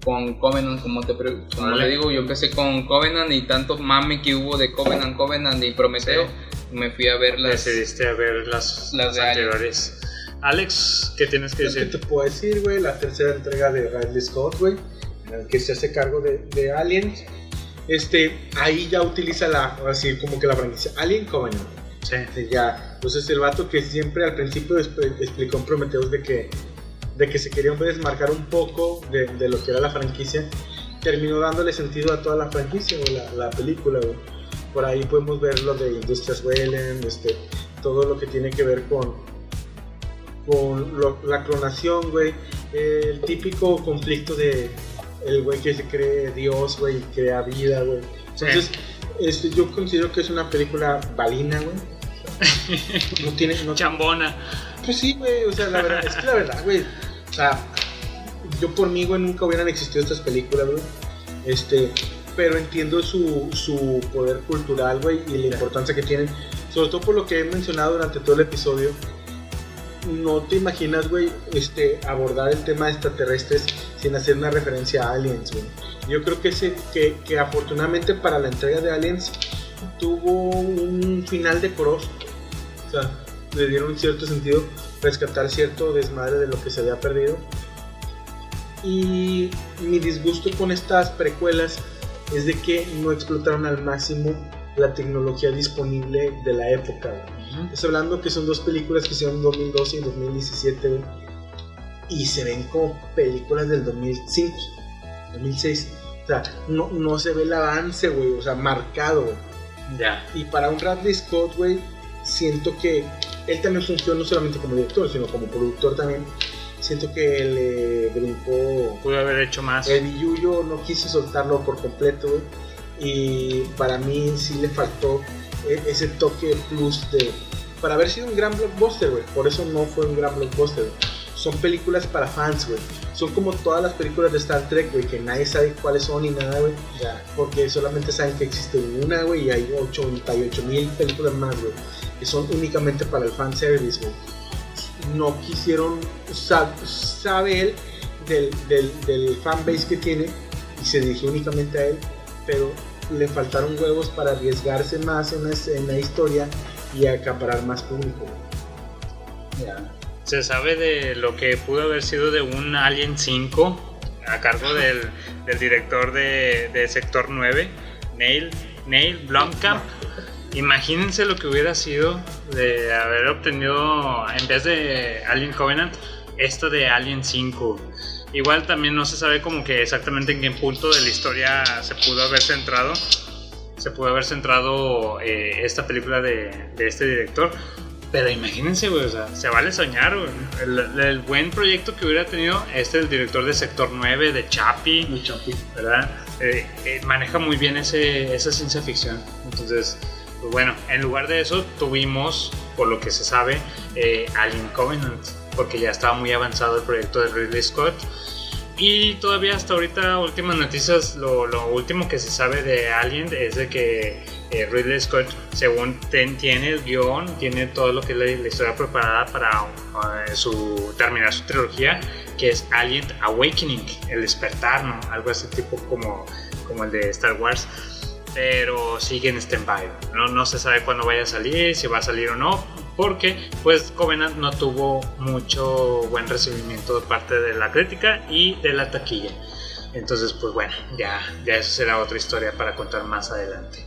con Covenant, como te, como Vale. le digo, yo empecé con Covenant y tanto mame que hubo de Covenant, Covenant y Prometeo, me fui a ver las... Decidiste a ver las, Las de anteriores. Alex, ¿qué tienes que Pues, ¿Qué decir? te puedo decir, güey? La tercera entrega de Ridley Scott, güey, en el que se hace cargo de, de Aliens. Este, ahí ya utiliza la, así como que la franquicia Alien Covenant. Sí. Sí, ya. Entonces el vato que siempre al principio expl- explicó en Prometheus de que, de que se quería desmarcar un poco de, de lo que era la franquicia, terminó dándole sentido a toda la franquicia o la, la película, güey. Por ahí podemos ver lo de Industrias Weyland, este, todo lo que tiene que ver con, con lo- la clonación, güey. El típico conflicto de, el güey que se cree Dios, güey, y crea vida, güey. Entonces, este, yo considero que es una película balina, güey. No tiene. No, Chambona. Pues sí, güey, o sea, la verdad, es que la verdad, güey. O sea, yo por mí, güey, nunca hubieran existido estas películas, güey. Este, pero entiendo su, su poder cultural, güey, y la importancia que tienen. Sobre todo por lo que he mencionado durante todo el episodio. No te imaginas, güey, este, abordar el tema de extraterrestres sin hacer una referencia a aliens, güey. Yo creo que, ese, que, que afortunadamente para la entrega de aliens tuvo un final decoroso. O sea, le dieron un cierto sentido rescatar cierto desmadre de lo que se había perdido. Y mi disgusto con estas precuelas es de que no explotaron al máximo la tecnología disponible de la época. Güey. Estoy hablando que son dos películas que hicieron en 2012 y 2017 güey, y se ven como películas del 2005, 2006. O sea, no, no se ve el avance, güey, o sea, marcado. güey. Ya. Y para un Radley Scott, güey, siento que él también funciona no solamente como director, sino como productor también. Siento que le brincó. Pudo haber hecho más. El billuyo no quiso soltarlo por completo, güey. Y para mí sí le faltó e- ese toque plus de. Para haber sido un gran blockbuster, güey. Por eso no fue un gran blockbuster, güey. Son películas para fans, güey. Son como todas las películas de Star Trek, güey, que nadie sabe cuáles son ni nada, güey. Porque solamente saben que existe una, güey, y hay 88 mil películas más, güey. Que son únicamente para el fanservice, güey. No quisieron, sa- sabe él del, del, del fanbase que tiene y se dirigió únicamente a él, pero le faltaron huevos para arriesgarse más en la historia y acaparar más público. Se sabe de lo que pudo haber sido de un Alien 5 a cargo del, director de, de Sector 9, Neil, Neil Blomkamp. Imagínense lo que hubiera sido de haber obtenido, en vez de Alien Covenant, esto de Alien 5. Igual también no se sabe como que exactamente en qué punto de la historia se pudo haber centrado. Se pudo haber centrado eh, esta película de, de este director. Pero imagínense, güey, o sea, se vale soñar, güey. El, el buen proyecto que hubiera tenido este, el director de Sector 9, de Chapi, ¿verdad? Eh, eh, maneja muy bien ese, esa ciencia ficción. Entonces, pues bueno, en lugar de eso tuvimos, por lo que se sabe, Alien Covenant, porque ya estaba muy avanzado el proyecto de Ridley Scott. Y todavía hasta ahorita, últimas noticias, lo, último que se sabe de Alien es de que eh, Ridley Scott, según ten- tiene el guion, tiene todo lo que es la, la historia preparada para eh, su, terminar su trilogía, que es Alien Awakening, el despertar, ¿no? Algo así tipo como, como el de Star Wars. Pero sigue en stand-by. ¿no? no se sabe cuándo vaya a salir, si va a salir o no, porque pues Covenant no tuvo mucho buen recibimiento de parte de la crítica y de la taquilla. Entonces, pues bueno, ya, ya eso será otra historia para contar más adelante.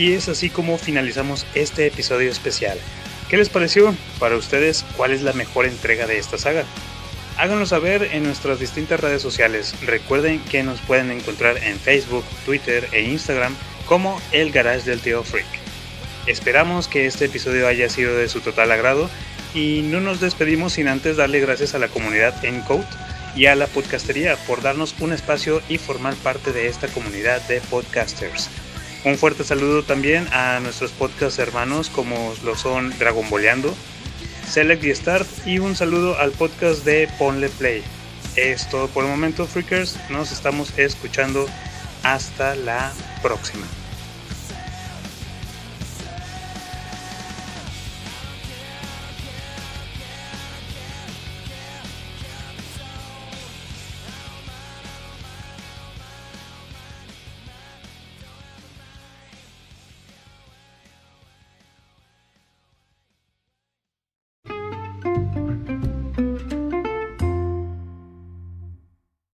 Y es así como finalizamos este episodio especial. ¿Qué les pareció? Para ustedes, ¿cuál es la mejor entrega de esta saga? Háganlo saber en nuestras distintas redes sociales. Recuerden que nos pueden encontrar en Facebook, Twitter e Instagram como El Garage del Tío Freak. Esperamos que este episodio haya sido de su total agrado y no nos despedimos sin antes darle gracias a la comunidad Encode y a la podcastería por darnos un espacio y formar parte de esta comunidad de podcasters. Un fuerte saludo también a nuestros podcast hermanos como lo son Dragon Boleando, Select y Start y un saludo al podcast de Ponle Play. Es todo por el momento, Freakers. Nos estamos escuchando. Hasta la próxima.